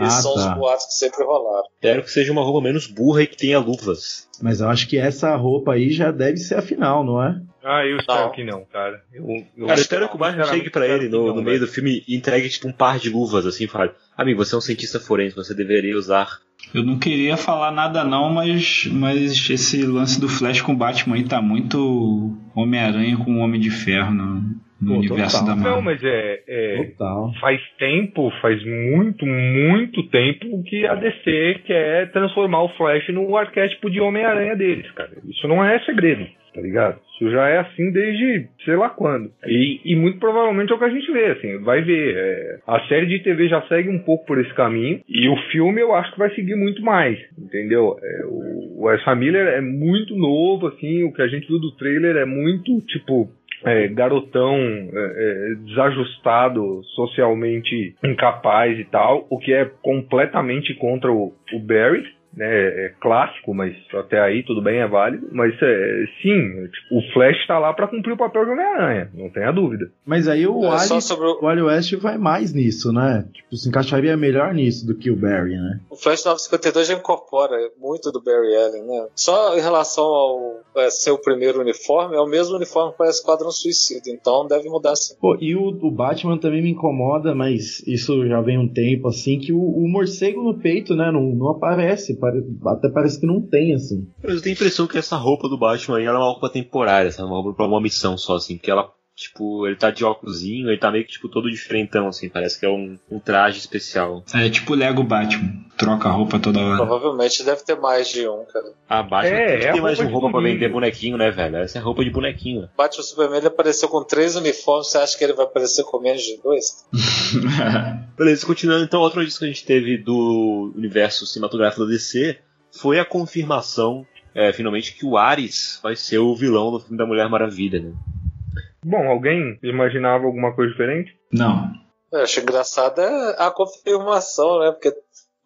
Esses Ah, são tá. os boatos que sempre rolaram. Espero que seja uma roupa menos burra e que tenha luvas. Mas eu acho que essa roupa aí já deve ser a final, não é? Ah, eu espero Não. que não, cara. Eu, eu Cara, espero que o Batman chegue pra ele no, no meio do do filme e entregue tipo um par de luvas, assim, e fale: Amigo, você é um cientista forense, você deveria usar. Eu não queria falar nada não, mas, mas esse lance do Flash com o Batman aí tá muito Homem-Aranha com o Homem de Ferro no, no Pô, universo total. da Não, Marvel. mas é, é, Total. faz tempo, faz muito, muito tempo que a DC quer transformar o Flash no arquétipo de Homem-Aranha deles, cara. Isso não é segredo, tá ligado? Isso já é assim desde sei lá quando. E, e muito provavelmente é o que a gente vê, assim, vai ver. é, a série de TV já segue um pouco por esse caminho e o filme eu acho que vai seguir muito mais, entendeu? É, o, o Ezra Miller é muito novo, assim, o que a gente viu do trailer é muito, tipo, é, garotão é, é, desajustado, socialmente incapaz e tal, o que é completamente contra o, o Barry. Né, é clássico, mas até aí tudo bem, é válido. Mas é, sim, tipo, o Flash tá lá pra cumprir o papel de Homem-Aranha, não tenha dúvida. Mas aí o É Ali, sobre o, o Ali West vai mais nisso, né? Tipo, se encaixaria melhor nisso do que o Barry, né? o Flash 952 já incorpora muito do Barry Allen, né? Só em relação ao é, ser o primeiro uniforme, é o mesmo uniforme para o Esquadrão Suicida, então deve mudar sim. Pô, e o, o Batman também me incomoda, mas isso já vem um tempo, assim, que o, o morcego no peito, né, não, não aparece. Até parece que não tem, assim. Eu tenho a impressão que essa roupa do Batman aí ela é uma roupa temporária, essa uma roupa pra uma missão só, assim, porque ela, tipo, ele tá de óculosinho, ele tá meio que, tipo, todo diferentão, assim, parece que é um, um traje especial. É tipo o Lego Batman, troca a roupa toda hora. Provavelmente deve ter mais de um, cara. A Batman É, tem é mais roupa de roupa pra vender bonequinho, né, velho? Essa é a roupa de bonequinho. Batman Superman ele apareceu com três uniformes, você acha que ele vai aparecer com menos de dois? Beleza, continuando então, outra notícia que a gente teve do universo cinematográfico da DC foi a confirmação, é, finalmente, que o Ares vai ser o vilão do filme da Mulher Maravilha, né? Bom, alguém imaginava alguma coisa diferente? Não. Eu acho engraçado é a confirmação, né? Porque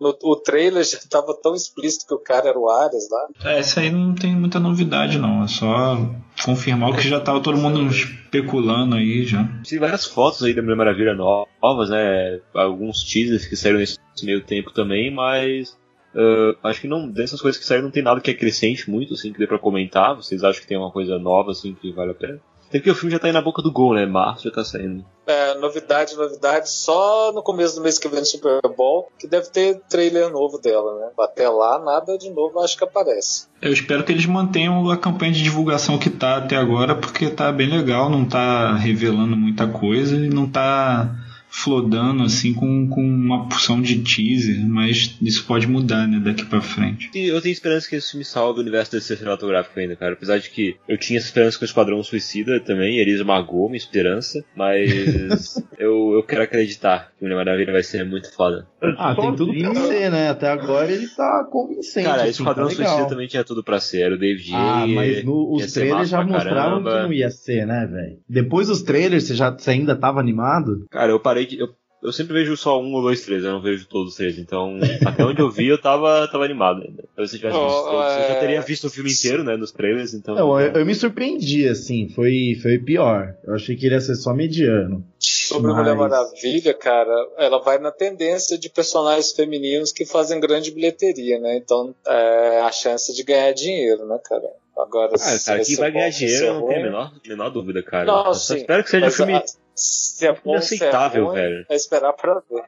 no, o trailer já tava tão explícito que o cara era o Ares lá. É, isso aí não tem muita novidade, não. É só confirmar o que já tava todo mundo especulando aí já. Tem várias fotos aí da Mulher Maravilha novas, né? Alguns teasers que saíram nesse meio tempo também, mas. Uh, acho que não dessas coisas que saíram não tem nada que acrescente muito, assim, que dê pra comentar. Vocês acham que tem uma coisa nova, assim, que vale a pena? Até que o filme já tá aí na boca do gol, né? Março já tá saindo. É, novidade, novidade, só no começo do mês que vem no Super Bowl, que deve ter trailer novo dela, né? Até lá, nada de novo acho que aparece. Eu espero que eles mantenham a campanha de divulgação que tá até agora, porque tá bem legal, não tá revelando muita coisa e não tá flodando assim com, com uma porção de teaser, mas isso pode mudar, né, daqui pra frente. E eu tenho esperança que esse filme salve o universo desse cinematográfico ainda, cara. Apesar de que eu tinha esperança com o Esquadrão Suicida também, ele esmagou minha esperança, mas eu, eu quero acreditar que o Mulher Maravilha vai ser muito foda. Ah, tem tudo pra ser, né? Até agora ele tá convincente. Cara, assim, Esquadrão tá Suicida também tinha tudo pra ser, era o David Ah, mas no, os trailers já pra mostraram caramba. que não ia ser, né, velho? Depois dos trailers, você já você ainda tava animado? Cara, eu parei de. Eu, eu sempre vejo só um ou dois três, eu não vejo todos os três. Então, até onde eu vi, eu tava, tava animado ainda. Talvez se eu tivesse Oh, visto todos, eu já é. teria visto o filme inteiro, né, nos trailers, então. Não, eu, eu me surpreendi, assim, foi, foi pior. Eu achei que ele ia ser só mediano. Sobre Mas- Mulher Maravilha, cara, ela vai na tendência de personagens femininos que fazem grande bilheteria, né? Então, é a chance de ganhar dinheiro, né, cara? Agora, Ah, se cara, vai quem ser vai ganhar dinheiro é eu não tenho a menor, menor dúvida, cara. Não, eu só sim. espero que seja um filme ah, se é bom, se é inaceitável, ruim, velho. É esperar pra ver.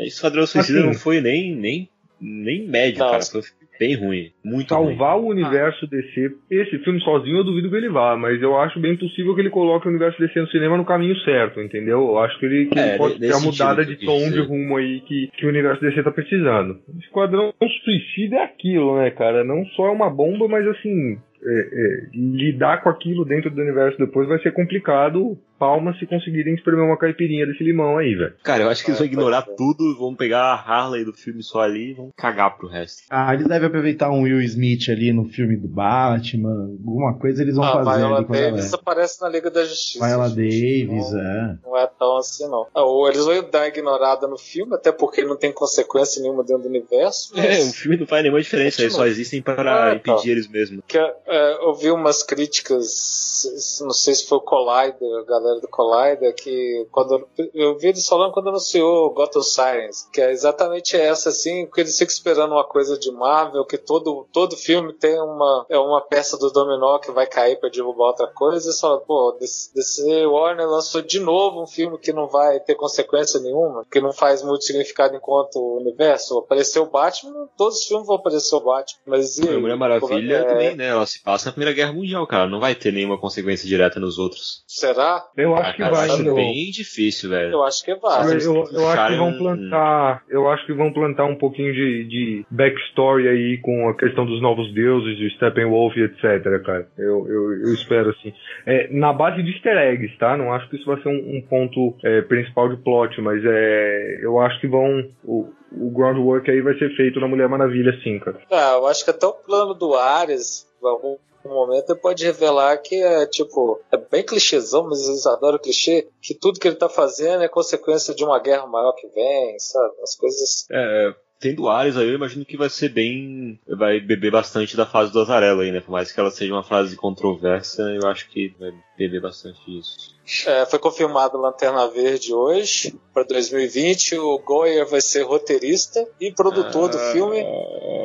Esquadrão Suicida Assim- não foi nem, nem, nem médio, Não. cara. Foi bem ruim. Muito ruim. Salvar o universo DC. Esse filme sozinho eu duvido que ele vá, mas eu acho bem possível que ele coloque o universo DC no cinema no caminho certo, entendeu? Eu acho que ele, que É, ele pode ter a mudada de tom, de rumo aí que, que o universo DC tá precisando. Esquadrão Suicida é aquilo, né, cara? Não só é uma bomba, mas assim. é, é, lidar com aquilo dentro do universo depois vai ser complicado. Palmas se conseguirem espremer uma caipirinha desse limão aí, velho. Cara, eu acho que eles É, vão ignorar pode ser. tudo, vão pegar a Harley do filme só ali e vão cagar pro resto. Ah, eles devem aproveitar um Will Smith ali no filme do Batman, alguma coisa eles vão a fazer Ah, Viola Davis aparece na Liga da Justiça. Viola. Davis, Não- é. Não é tão assim, não. Ah, Ou eles vão dar ignorada no filme, até porque não tem consequência nenhuma dentro do universo. É, o Mas filme não faz nenhuma diferença, eles só existem para Ah, tá. impedir eles mesmos. que, é, eu vi umas críticas, não sei se foi o Collider, a galera do Collider, que quando eu vi eles falando quando anunciou Gotham Science, que é exatamente essa, assim, porque eles ficam esperando uma coisa de Marvel, que todo, todo filme tem uma, é uma peça do dominó que vai cair pra derrubar outra coisa, e falam, pô, DC Warner lançou de novo um filme que não vai ter consequência nenhuma, que não faz muito significado enquanto o universo. Apareceu o Batman, todos os filmes vão aparecer o Batman, mas e? Mulher Maravilha É, também, né? Ela se passa na Primeira Guerra Mundial, cara. Não vai ter nenhuma consequência direta nos outros. Será? Eu Ah, acho que vai, eu acho bem difícil, velho. Eu acho que Eu, vai. Mas- eu, eu acho que vão plantar. Eu acho que vão plantar um pouquinho de, de backstory aí com a questão dos novos deuses, de Steppenwolf e etc, cara. Eu, eu, eu espero assim. É, na base de easter eggs, tá? Não acho que isso vai ser um, um ponto é, principal de plot, mas é, eu acho que vão. O, o groundwork aí vai ser feito na Mulher Maravilha, sim, cara. Ah, eu acho que até o plano do Ares, em algum momento, ele pode revelar que é tipo, é bem clichêzão, mas eles adoram clichê, que tudo que ele tá fazendo é consequência de uma guerra maior que vem, sabe? As coisas. É, tendo Ares aí, eu imagino que vai ser bem. Vai beber bastante da fase do Azarelo aí, né? Por mais que ela seja uma fase controversa, eu acho que vai beber bastante disso. É, foi confirmado Lanterna Verde hoje, para 2020. O Goyer vai ser roteirista e produtor do filme.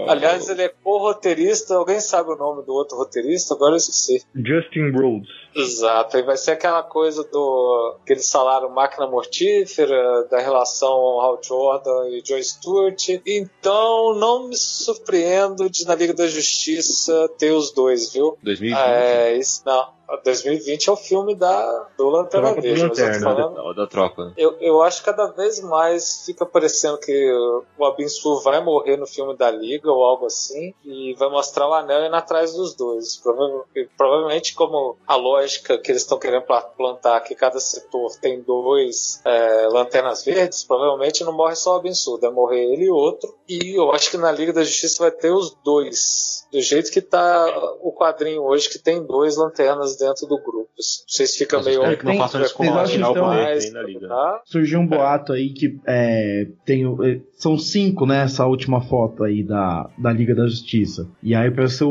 Aliás, ele é co-roteirista. Alguém sabe o nome do outro roteirista? Agora eu esqueci. Justin Rhodes. Exato, e vai ser aquela coisa do que eles falaram máquina mortífera, da relação Hal Jordan e Joe Stewart. Então não me surpreendo de na Liga da Justiça ter os dois, viu? 2020. É, isso, não. 2020 é o filme da, do Lanterna Verde, mas eu tô falando. da, da troca. Eu, eu acho que cada vez mais fica parecendo que o Abinsu vai morrer no filme da Liga ou algo assim, e vai mostrar o anel indo atrás dos dois. Prova- Provavelmente, como a lógica que eles estão querendo pla- plantar que cada setor tem dois é, lanternas verdes, provavelmente não morre só o Abinsu, vai morrer ele e outro. E eu acho que na Liga da Justiça vai ter os dois. Do jeito que tá o quadrinho hoje, que tem dois lanternas dentro do grupo. Não sei se fica Mas meio. espero que não tem- façam isso com vocês o original então- mais, que tem na liga. tá? Surgiu um boato aí que é, tem, é, são cinco, né? Essa última foto aí da, da Liga da Justiça. E aí ser o,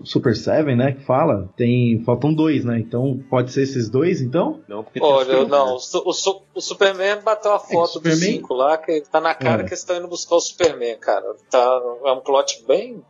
o Super Seven, né? Que fala, tem. Faltam dois, né? Então pode ser esses dois, então? Não, porque tem Olha, Superman, não, né? o, o o Superman bateu a foto do Superman- 5 lá, que tá na cara É. que eles estão indo buscar o Superman, cara. Tá, é um plot bem.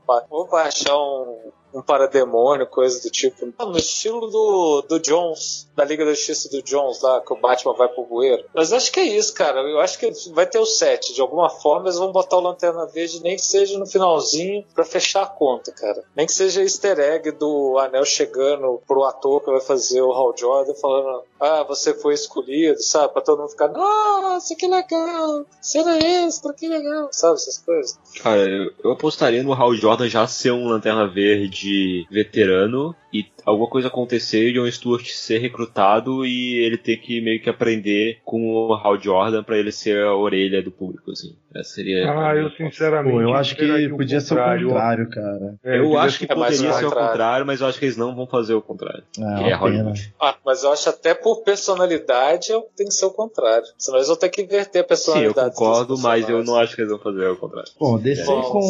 Achar um, um parademônio, coisa do tipo. Não, no estilo do, do Jones, da Liga da Justiça do Jones lá, que o Batman vai pro bueiro. Mas acho que é isso, cara. Eu acho que vai ter o 7. De alguma forma, eles vão botar o Lanterna Verde, nem que seja no finalzinho, pra fechar a conta, cara. Nem que seja easter egg do Anel chegando pro ator que vai fazer o Hal Jordan, falando: Ah, você foi escolhido, sabe? Pra todo mundo ficar: Nossa, que legal! Cena extra, que legal! Sabe, essas coisas. Cara, eu, eu apostaria no Hal Jordan já ser um Lanterna Verde veterano e alguma coisa acontecer e John Stewart ser recrutado e ele ter que meio que aprender com o Hal Jordan pra ele ser a orelha do público, assim. Essa seria. Ah, eu sinceramente. Pô, eu acho que podia ser o contrário, cara. É, eu acho que é poderia ser o contrário. contrário, mas eu acho que eles não vão fazer o contrário. É, que é. Hollywood. Ah, mas eu acho até por personalidade eu tem que ser o contrário. Senão eles vão ter que inverter a Sim, eu personalidade. concordo, mas eu não acho que eles vão fazer o contrário. Bom, descer Bom. com,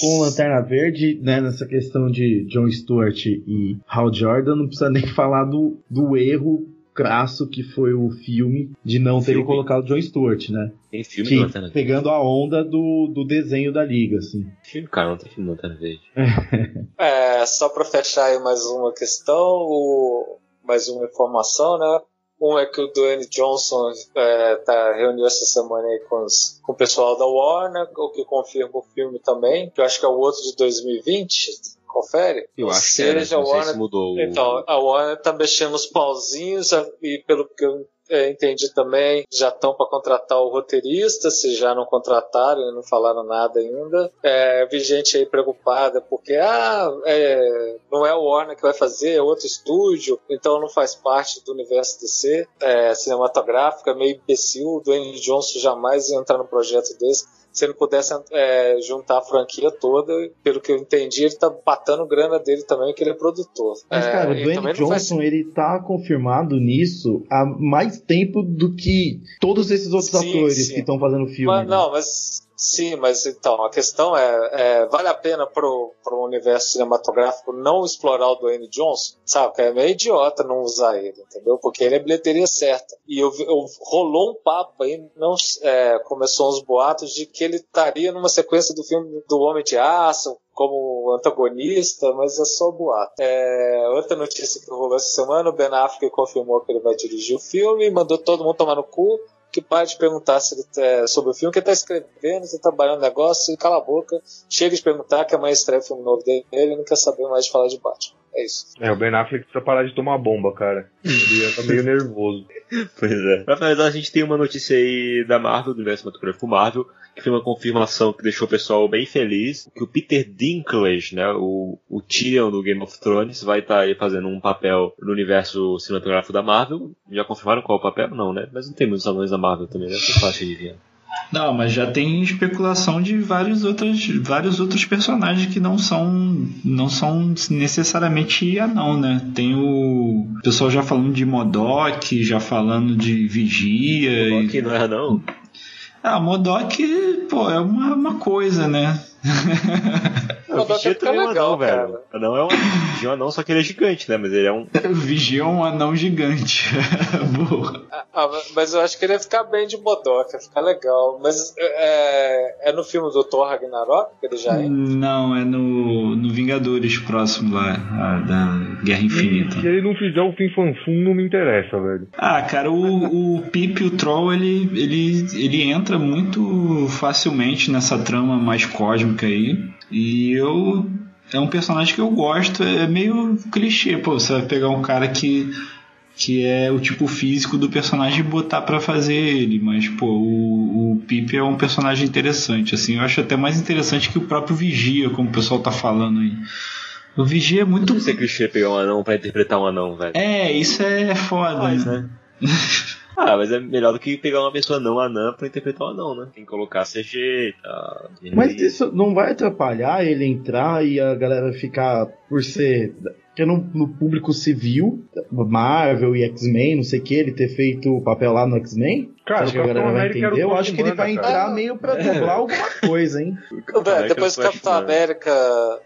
com Lanterna Verde, né, nessa questão de John Stewart e Hal Jordan, não precisa nem falar do, do erro crasso que foi o filme de não terem Filme. colocado John Stewart, né? Tem filme Que, do Lanterna Verde. pegando a onda do, do desenho da liga, assim. Filme, cara, não tem filme do Lanterna Verde. É, só para fechar aí mais uma questão, o- mais uma informação, né? Um é que o Dwayne Johnson é, tá, reuniu essa semana aí com, os- com o pessoal da Warner, o que confirma o filme também, que eu acho que é o outro de 2020. Confere? Eu acho que é, né? seja, não a sei Warner se mudou. o- Então, a Warner tá mexendo os pauzinhos e pelo que eu é, entendi também, já estão para contratar o roteirista, se já não contrataram e não falaram nada ainda. É, vi gente aí preocupada porque ah, é, não é o Warner que vai fazer, é outro estúdio, então não faz parte do universo DC é, cinematográfico, é meio imbecil. O Dwayne Johnson jamais ia entrar num projeto desse se ele pudesse é, juntar a franquia toda, pelo que eu entendi, ele tá batendo grana dele também, que ele é produtor. Mas, É, cara, o Dwayne não faz- Johnson, ele tá confirmado nisso há mais tempo do que todos esses outros Sim, atores sim. que estão fazendo filme. Mas, né? não, mas sim, mas então a questão é, é, vale a pena pro, pro universo cinematográfico não explorar o Dwayne Johnson, sabe? É meio idiota não usar ele, entendeu? Porque ele é bilheteria certa. E eu, eu- rolou um papo aí, não é, começou uns boatos de que ele estaria numa sequência do filme do Homem de Aço como antagonista, mas é só boato. É, outra notícia que rolou essa semana, o Ben Affleck confirmou que ele vai dirigir o filme, mandou todo mundo tomar no cu, que para de perguntar se ele tá- sobre o filme, que ele tá escrevendo, tá trabalhando no negócio, e cala a boca, chega de perguntar que amanhã estreia o filme novo dele, ele não quer saber mais de falar de Batman. É isso. É, o Ben Affleck precisa parar de tomar bomba, cara. Ele tá meio nervoso. Pois é. Pra finalizar, a gente tem uma notícia aí da Marvel, do universo cinematográfico Marvel, que foi uma confirmação que deixou o pessoal bem feliz, que o Peter Dinklage, né, o, o Tyrion do Game of Thrones, vai estar aí fazendo um papel no universo cinematográfico da Marvel. Já confirmaram qual é o papel? Não, né? Mas não tem muitos anões da Marvel também, né? É fácil de ver. Não, mas já tem especulação de vários outros, vários outros personagens que não são, não são necessariamente anão, né? Tem o pessoal já falando de Modok, já falando de Vigia. e- Aqui não é não? Ah, Modok, pô, é uma, uma coisa, né? O Modok Vigia também é um legal, anão, velho. Anão é um, Vigia é um anão, só que ele é gigante, né? Mas ele é um... O Vigia é um anão gigante. Boa. Ah, mas eu acho que ele ia ficar bem de Modok, ia ficar legal. Mas é, é no filme do Thor Ragnarok que ele já é? Não, é no, no Vingadores próximo lá, ah, da Guerra Infinita. Se ele não fizer o Fim Fanfum, não me interessa, velho. Ah, cara, o, o Pip, o Troll, ele, ele, ele entra muito facilmente nessa trama mais cósmica aí. E eu. É um personagem que eu gosto, é meio clichê, pô. Você vai pegar um cara que. Que é o tipo físico do personagem e botar pra fazer ele, mas pô, o, o Pip é um personagem interessante, assim, eu acho até mais interessante que o próprio Vigia, como o pessoal tá falando aí. O Vigia é muito. Não sei se é clichê pegar um anão pra interpretar um anão, velho. É, isso é foda, Faz, né? né? Ah, mas é melhor do que pegar uma pessoa não anã pra interpretar um anão, né? Tem que colocar CG e tal. Mas isso não vai atrapalhar ele entrar e a galera ficar por ser. Porque no, no público civil, Marvel e X-Men, não sei o que, ele ter feito o papel lá no X-Men? Cara, Acho que a galera vai entender. Eu acho que ele vai entrar meio pra dublar alguma coisa, hein? É, depois do Capitão América,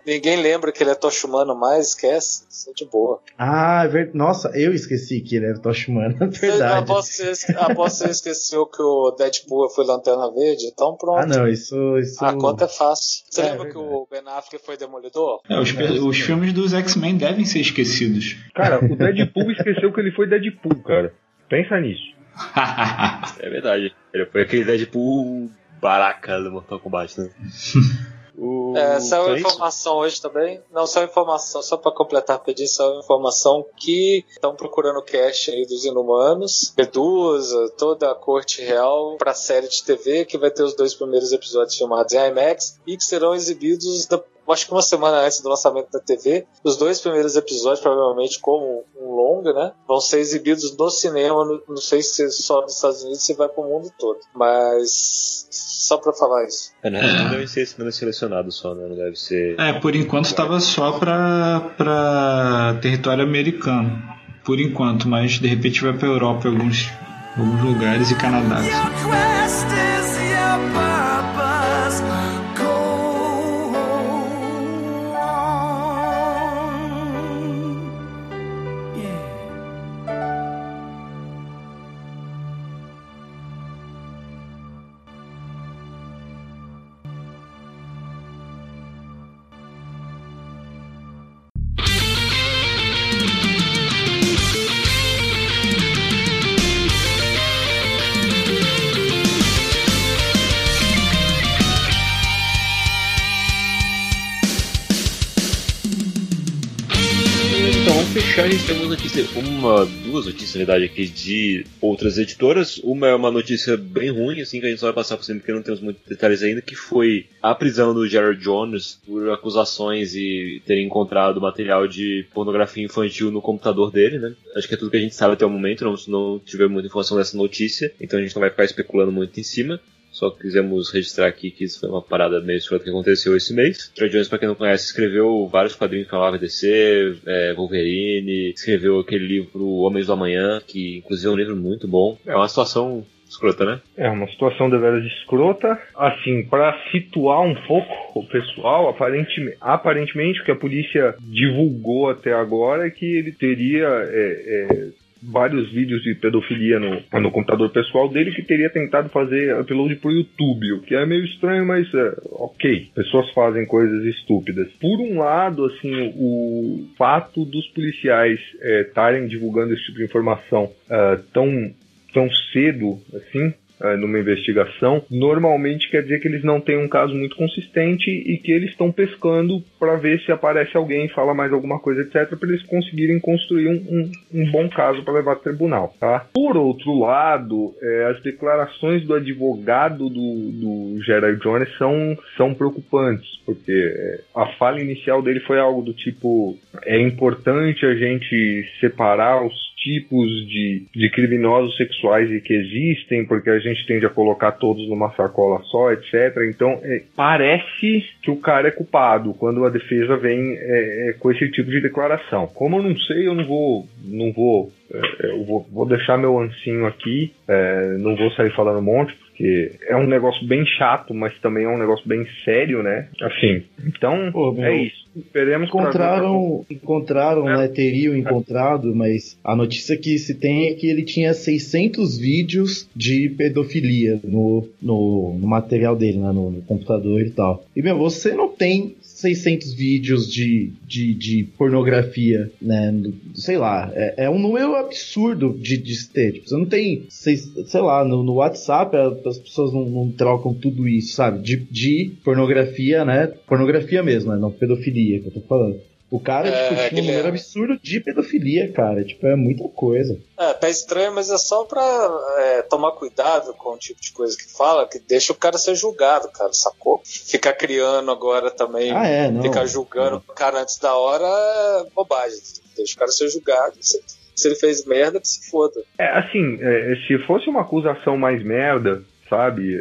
ninguém lembra que ele é Tocha Humano mais, esquece. Isso é de boa. Ah, é ver... nossa, eu esqueci que ele é Tocha Humana, é verdade. Aposto que você- esqueceu que o Deadpool foi Lanterna Verde, então pronto. Ah, não, isso. isso... A conta é fácil. Você É, lembra que verdade. o Ben Affleck foi Demolidor? É, os, os filmes dos X-Men devem ser esquecidos. Cara, o Deadpool esqueceu que ele foi Deadpool, cara. Pensa nisso. É verdade. Ele foi aquele Deadpool baraca do Mortal Kombat, né? O... É, saiu então é isso? informação hoje também. Não, saiu informação, só pra completar rapidinho, saiu informação que estão procurando o cast aí dos Inumanos, Medusa, toda a corte real pra série de TV, que vai ter os dois primeiros episódios filmados em IMAX e que serão exibidos da- acho que uma semana antes do lançamento da TV. Os dois primeiros episódios, provavelmente como um longa, né? Vão ser exibidos no cinema, no- não sei se só nos Estados Unidos, se vai pro mundo todo. Mas só pra falar isso. É, né? Não deve ser cinema selecionado só, né? Não deve ser. É, por enquanto estava só pra, pra território americano. Por enquanto, mas de repente vai pra Europa em alguns, alguns lugares e Canadá. assim. Uma, duas notícias na verdade aqui de outras editoras. Uma é uma notícia bem ruim, assim, que a gente só vai passar por cima porque não temos muitos detalhes ainda, que foi a prisão do Jared Jones por acusações e ter encontrado material de pornografia infantil no computador dele, né? Acho que é tudo que a gente sabe até o momento, não, não tivemos muita informação dessa notícia, então a gente não vai ficar especulando muito em cima. Só quisemos registrar aqui que isso foi uma parada meio escrota que aconteceu esse mês. Troy Jones, pra quem não conhece, escreveu vários quadrinhos pra Marvel DC, é, Wolverine, escreveu aquele livro Homens do Amanhã, que inclusive é um livro muito bom. É uma situação escrota, né? É uma situação deveras escrota. Assim, para situar um pouco o pessoal, aparentemente, aparentemente o que a polícia divulgou até agora é que ele teria é, é, vários vídeos de pedofilia no, no computador pessoal dele que teria tentado fazer upload pro YouTube, o que é meio estranho, mas é, ok. Pessoas fazem coisas estúpidas. Por um lado, assim, o fato dos policiais estarem divulgando esse tipo de informação ah, tão tão cedo assim eh, numa investigação, normalmente quer dizer que eles não têm um caso muito consistente e que eles estão pescando para ver se aparece alguém, fala mais alguma coisa, etc, para eles conseguirem construir um, um, um bom caso para levar ao tribunal, tá? Por outro lado, eh, as declarações do advogado do, do Gerard Jones são, são preocupantes, porque eh, a fala inicial dele foi algo do tipo é importante a gente separar os tipos de, de criminosos sexuais que existem, porque a gente tende a colocar todos numa sacola só, etc. Então, é, parece que o cara é culpado quando a defesa vem é, é, com esse tipo de declaração. Como eu não sei, eu não vou, não vou, é, eu vou, vou deixar meu ancinho aqui, é, não vou sair falando um monte, porque é um negócio bem chato, mas também é um negócio bem sério, né? Assim, então Pô, meu, é isso. Esperemos pra Encontraram, encontraram, É. né? Teriam encontrado, mas a notícia que se tem é que ele tinha 600 vídeos de pedofilia no, no, no material dele, né? No, no computador e tal. E, meu, você não tem 600 vídeos de, de, de pornografia, né? Sei lá, é, é um número absurdo de, de ter. Tipo, você não tem, sei, sei lá, no, no WhatsApp as pessoas não, não trocam tudo isso, sabe? De, de pornografia, né? Pornografia mesmo, né? Não pedofilia que eu tô falando. O cara, É, tipo, tinha um Guilherme. número absurdo de pedofilia, cara. Tipo, é muita coisa. É, tá estranho, mas é só pra é, tomar cuidado com o tipo de coisa que fala, que deixa o cara ser julgado, cara, sacou? Ficar criando agora também, Ah, é, não. ficar julgando o cara antes da hora é bobagem. Deixa o cara ser julgado. Você Se ele fez merda, que se foda. É, assim, é, se fosse uma acusação mais merda, sabe?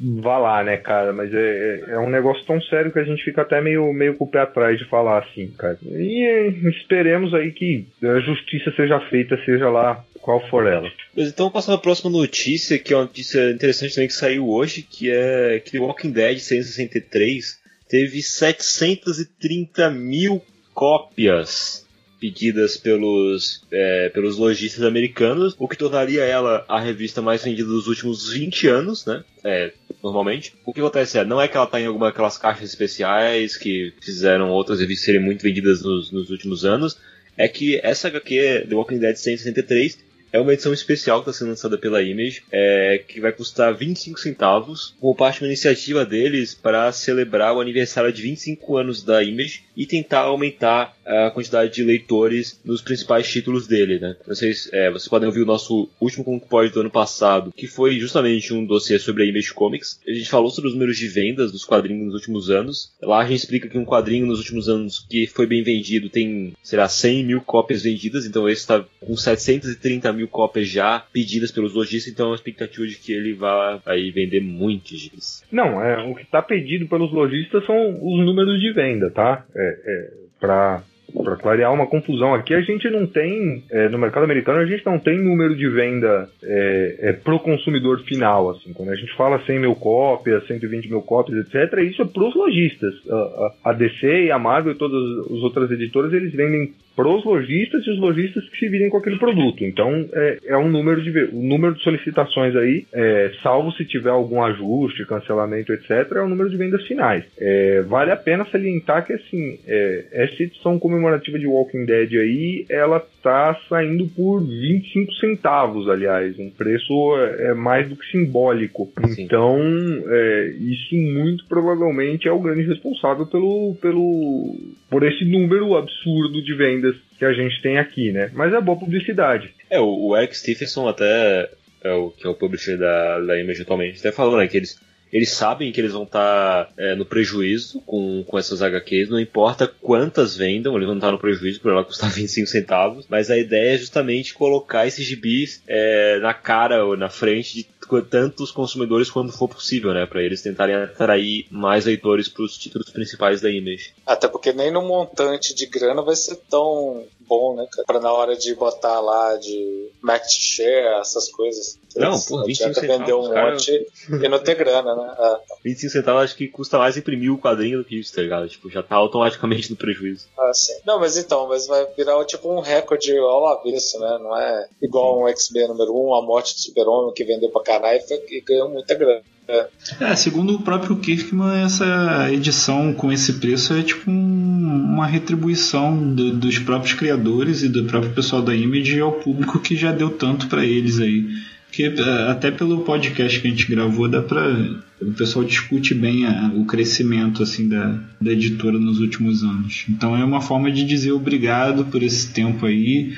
Vá lá, né, cara? Mas é, é, é um negócio tão sério que a gente fica até meio, meio com o pé atrás de falar assim, cara. E esperemos aí que a justiça seja feita, seja lá qual for ela. Mas então passando a próxima notícia, que é uma notícia interessante também que saiu hoje, que é que The Walking Dead 163 teve 730 mil cópias pedidas pelos, é, pelos lojistas americanos, o que tornaria ela a revista mais vendida dos últimos 20 anos, né? É, normalmente. O que acontece é, não é que ela está em alguma daquelas caixas especiais que fizeram outras revistas serem muito vendidas nos, nos últimos anos, é que essa HQ, The Walking Dead 163, é uma edição especial que está sendo lançada pela Image, é, que vai custar 25 centavos, como parte de uma iniciativa deles para celebrar o aniversário de 25 anos da Image e tentar aumentar a quantidade de leitores nos principais títulos dele, né? Vocês, é, vocês podem ouvir o nosso último Pode do ano passado, que foi justamente um dossiê sobre a Image Comics. A gente falou sobre os números de vendas dos quadrinhos nos últimos anos. Lá a gente explica que um quadrinho nos últimos anos que foi bem vendido tem, será, 100 mil cópias vendidas, então esse está com 730 mil cópias já pedidas pelos lojistas, então a expectativa de que ele vá aí vender muitos gibis. Não, é, o que está pedido pelos lojistas são os números de venda, tá? É, é, para para clarear uma confusão aqui, a gente não tem, é, no mercado americano, a gente não tem número de venda é, é, pro consumidor final, assim, quando a gente fala 100 mil cópias, 120 mil cópias, etc., isso é pros lojistas. A, a DC e a Marvel e todas as outras editoras, eles vendem pros lojistas e os lojistas que se virem com aquele produto. Então, é, é um número de, o número de solicitações aí, é, salvo se tiver algum ajuste, cancelamento, etc., é o número de vendas finais. É, vale a pena salientar que, assim, é, essa edição comemorativa de Walking Dead aí, ela tá saindo por 25 centavos, aliás, um preço é, é mais do que simbólico. Sim. Então, é, isso muito provavelmente é o grande responsável pelo, pelo por esse número absurdo de vendas que a gente tem aqui, né? Mas é boa publicidade. É, o, o Eric Stephenson até é o que é o publisher da, da Image atualmente, até falou, né, que eles eles sabem que eles vão estar tá, é, no prejuízo com, com essas HQs, não importa quantas vendam, eles vão estar tá no prejuízo por ela custar 25 centavos, mas a ideia é justamente colocar esses gibis é, na cara ou na frente de tantos consumidores quanto for possível, né? Para eles tentarem atrair mais leitores para os títulos principais da Image. Até porque nem no montante de grana vai ser tão bom, né, cara? Pra na hora de botar lá de max share, essas coisas. Não, por 25 centavos. vender um cara... monte e não ter grana, né? É. 25 centavos acho que custa mais imprimir o quadrinho do que isso, tá ligado? Tipo, já tá automaticamente no prejuízo. Ah, sim. Não, mas então, mas vai virar tipo um recorde ao avesso, né? Não é igual um XB número 1, a morte do super-homem que vendeu pra caralho e ganhou muita grana. É. é, segundo o próprio Kirkman, essa edição com esse preço é tipo um, uma retribuição do, dos próprios criadores e do próprio pessoal da Image ao público que já deu tanto para eles aí. Porque é, até pelo podcast que a gente gravou dá pra. O pessoal discute bem a, o crescimento assim da, da editora nos últimos anos. Então é uma forma de dizer obrigado por esse tempo aí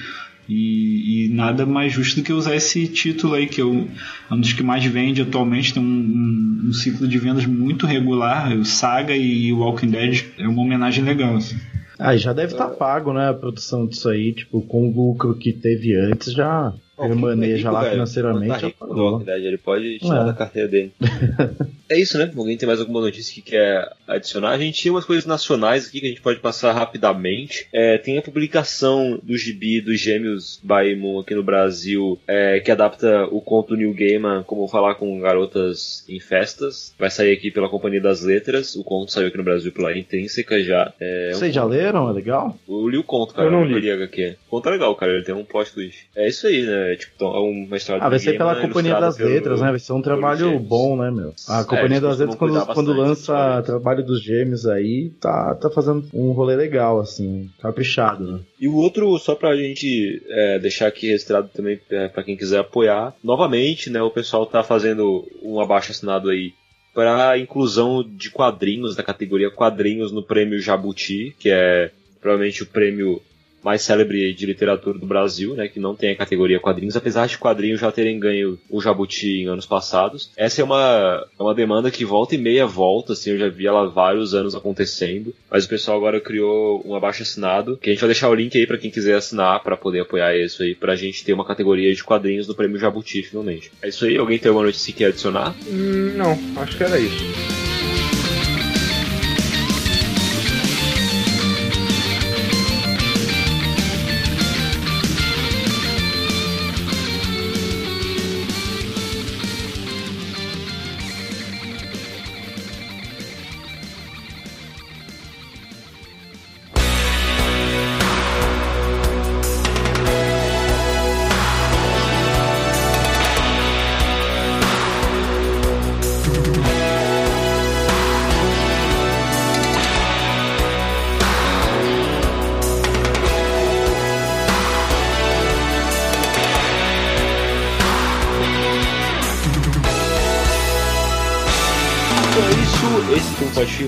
e, e, nada mais justo do que usar esse título aí, que é, é um dos que mais vende atualmente, tem um, um, um, ciclo de vendas muito regular. O Saga e o Walking Dead é uma homenagem legal. Assim. Ah, já deve estar tá pago, né? A produção disso aí, tipo, com o lucro que teve antes, já ele maneja lá financeiramente. Tá rico, ele pode tirar é. da carteira dele. é isso, né? Alguém tem mais alguma notícia que quer adicionar? A gente tinha umas coisas nacionais aqui que a gente pode passar rapidamente. É, tem a publicação do gibi dos gêmeos Baimon aqui no Brasil, é, que adapta o conto New Gaiman como falar com garotas em festas. Vai sair aqui pela Companhia das Letras. O conto saiu aqui no Brasil pela Intrínseca já. É, Vocês um... já leram? É legal? Eu li o conto, cara. Eu não li. HQ. O conto é legal, cara. Ele tem um plot twist. É isso aí, né? Tipo, então, é uma história Ah, vai ser pela Companhia das pelo, Letras, né? Vai ser um trabalho bom, né, meu? A Companhia é, das Letras, quando, quando lança trabalho dos gêmeos aí, tá, tá fazendo um rolê legal, assim, caprichado, né? E o outro, só pra gente é, deixar aqui registrado também é, pra quem quiser apoiar, novamente, né, o pessoal tá fazendo um abaixo assinado aí para inclusão de quadrinhos da categoria quadrinhos no prêmio Jabuti, que é provavelmente o prêmio mais célebre de literatura do Brasil, né, que não tem a categoria quadrinhos, apesar de quadrinhos já terem ganho o Jabuti em anos passados. Essa é uma, é uma demanda que volta e meia volta, assim, eu já vi ela vários anos acontecendo, mas o pessoal agora criou um abaixo assinado, que a gente vai deixar o link aí para quem quiser assinar para poder apoiar isso aí, pra gente ter uma categoria de quadrinhos no Prêmio Jabuti finalmente. É isso aí, alguém tem alguma notícia que quer adicionar? Hum, não, acho que era isso.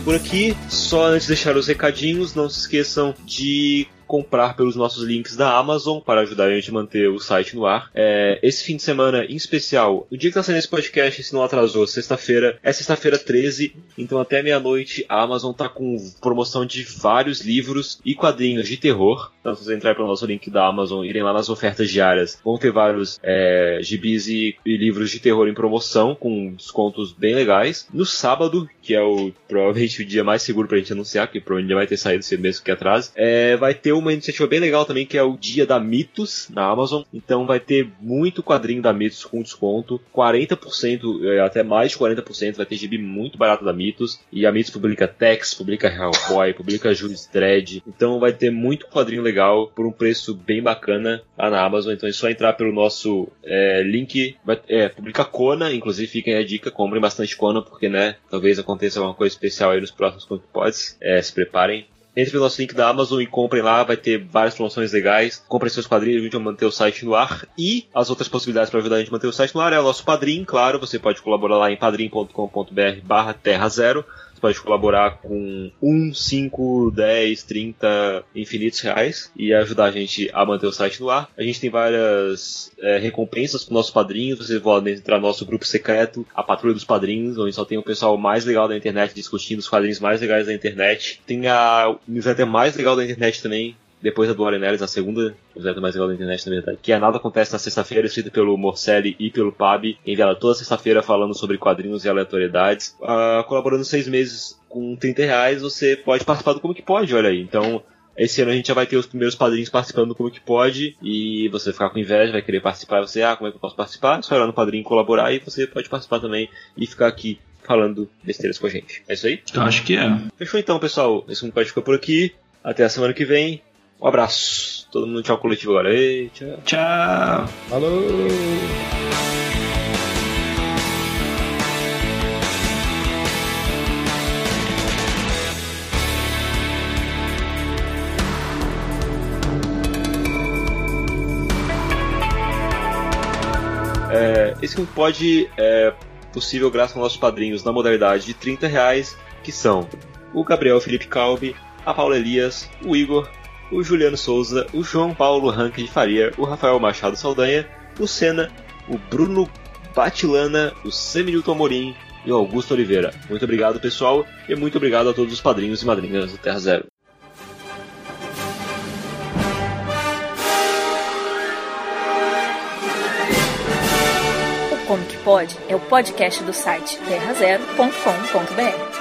Por aqui. Só antes de deixar os recadinhos, não se esqueçam de comprar pelos nossos links da Amazon para ajudar a gente a manter o site no ar. É, esse fim de semana, em especial, o dia que está saindo esse podcast, se não atrasou, sexta-feira, é sexta-feira 13, então até meia-noite a Amazon tá com promoção de vários livros e quadrinhos de terror. Então, se vocês entrarem pelo nosso link da Amazon, irem lá nas ofertas diárias, vão ter vários é, gibis e, e livros de terror em promoção, com descontos bem legais. No sábado, que é o provavelmente o dia mais seguro pra gente anunciar, que provavelmente já vai ter saído esse mês que atrás, é, vai ter uma iniciativa bem legal também, que é o Dia da Mitos na Amazon. Então vai ter muito quadrinho da Mitos com desconto, 40%, é, até mais de 40%, vai ter gibi muito barato da Mitos. E a Mitos publica Tex, publica Hellboy, publica Jules Dredd. Então vai ter muito quadrinho legal por um preço bem bacana lá na Amazon. Então é só entrar pelo nosso é, link. Vai, é, publica Kona, inclusive fiquem a dica, comprem bastante Kona, porque né, talvez aconteça alguma coisa especial aí nos próximos Comic Pods. É, se preparem. Entre pelo nosso link da Amazon e comprem lá, vai ter várias promoções legais. Comprem seus quadrinhos, a gente vai manter o site no ar. E as outras possibilidades para ajudar a gente a manter o site no ar é o nosso padrinho, claro. Você pode colaborar lá em padrim.com.br barra terra zero. Pode colaborar com 1, 5, 10, 30, infinitos reais e ajudar a gente a manter o site no ar. A gente tem várias é, recompensas para nossos padrinhos. Vocês podem entrar no nosso grupo secreto, a Patrulha dos Padrinhos, onde só tem o pessoal mais legal da internet discutindo os quadrinhos mais legais da internet. Tem a newsletter mais legal da internet também, depois da do Arenelis, a segunda newsletter mais legal da internet, na verdade, que é Nada Acontece na Sexta-feira, escrita pelo Morcelli e pelo Pab, enviada toda sexta-feira falando sobre quadrinhos e aleatoriedades. Uh, colaborando seis meses com 30 reais, você pode participar do Como Que Pode, olha aí. Então, esse ano a gente já vai ter os primeiros padrinhos participando do Como Que Pode, e você vai ficar com inveja, vai querer participar, e você, ah, como é que eu posso participar? É só ir lá no padrinho colaborar, e você pode participar também, e ficar aqui falando besteiras com a gente. É isso aí? Eu acho que é. Fechou então, pessoal. Esse Como Que Pode ficar por aqui. Até a semana que vem. Um abraço. Todo mundo tchau coletivo agora. Ei, tchau. Tchau. Falou! É, esse Que Pode é possível graças aos nossos padrinhos na modalidade de 30 reais, que são o Gabriel Felipe Calbi, a Paula Elias, o Igor, o Juliano Souza, o João Paulo Ranque de Faria, o Rafael Machado Saldanha, o Senna, o Bruno Batilana, o Semilton Amorim e o Augusto Oliveira. Muito obrigado, pessoal, e muito obrigado a todos os padrinhos e madrinhas do Terra Zero. O Como Que Pode é o podcast do site terrazero.com.br.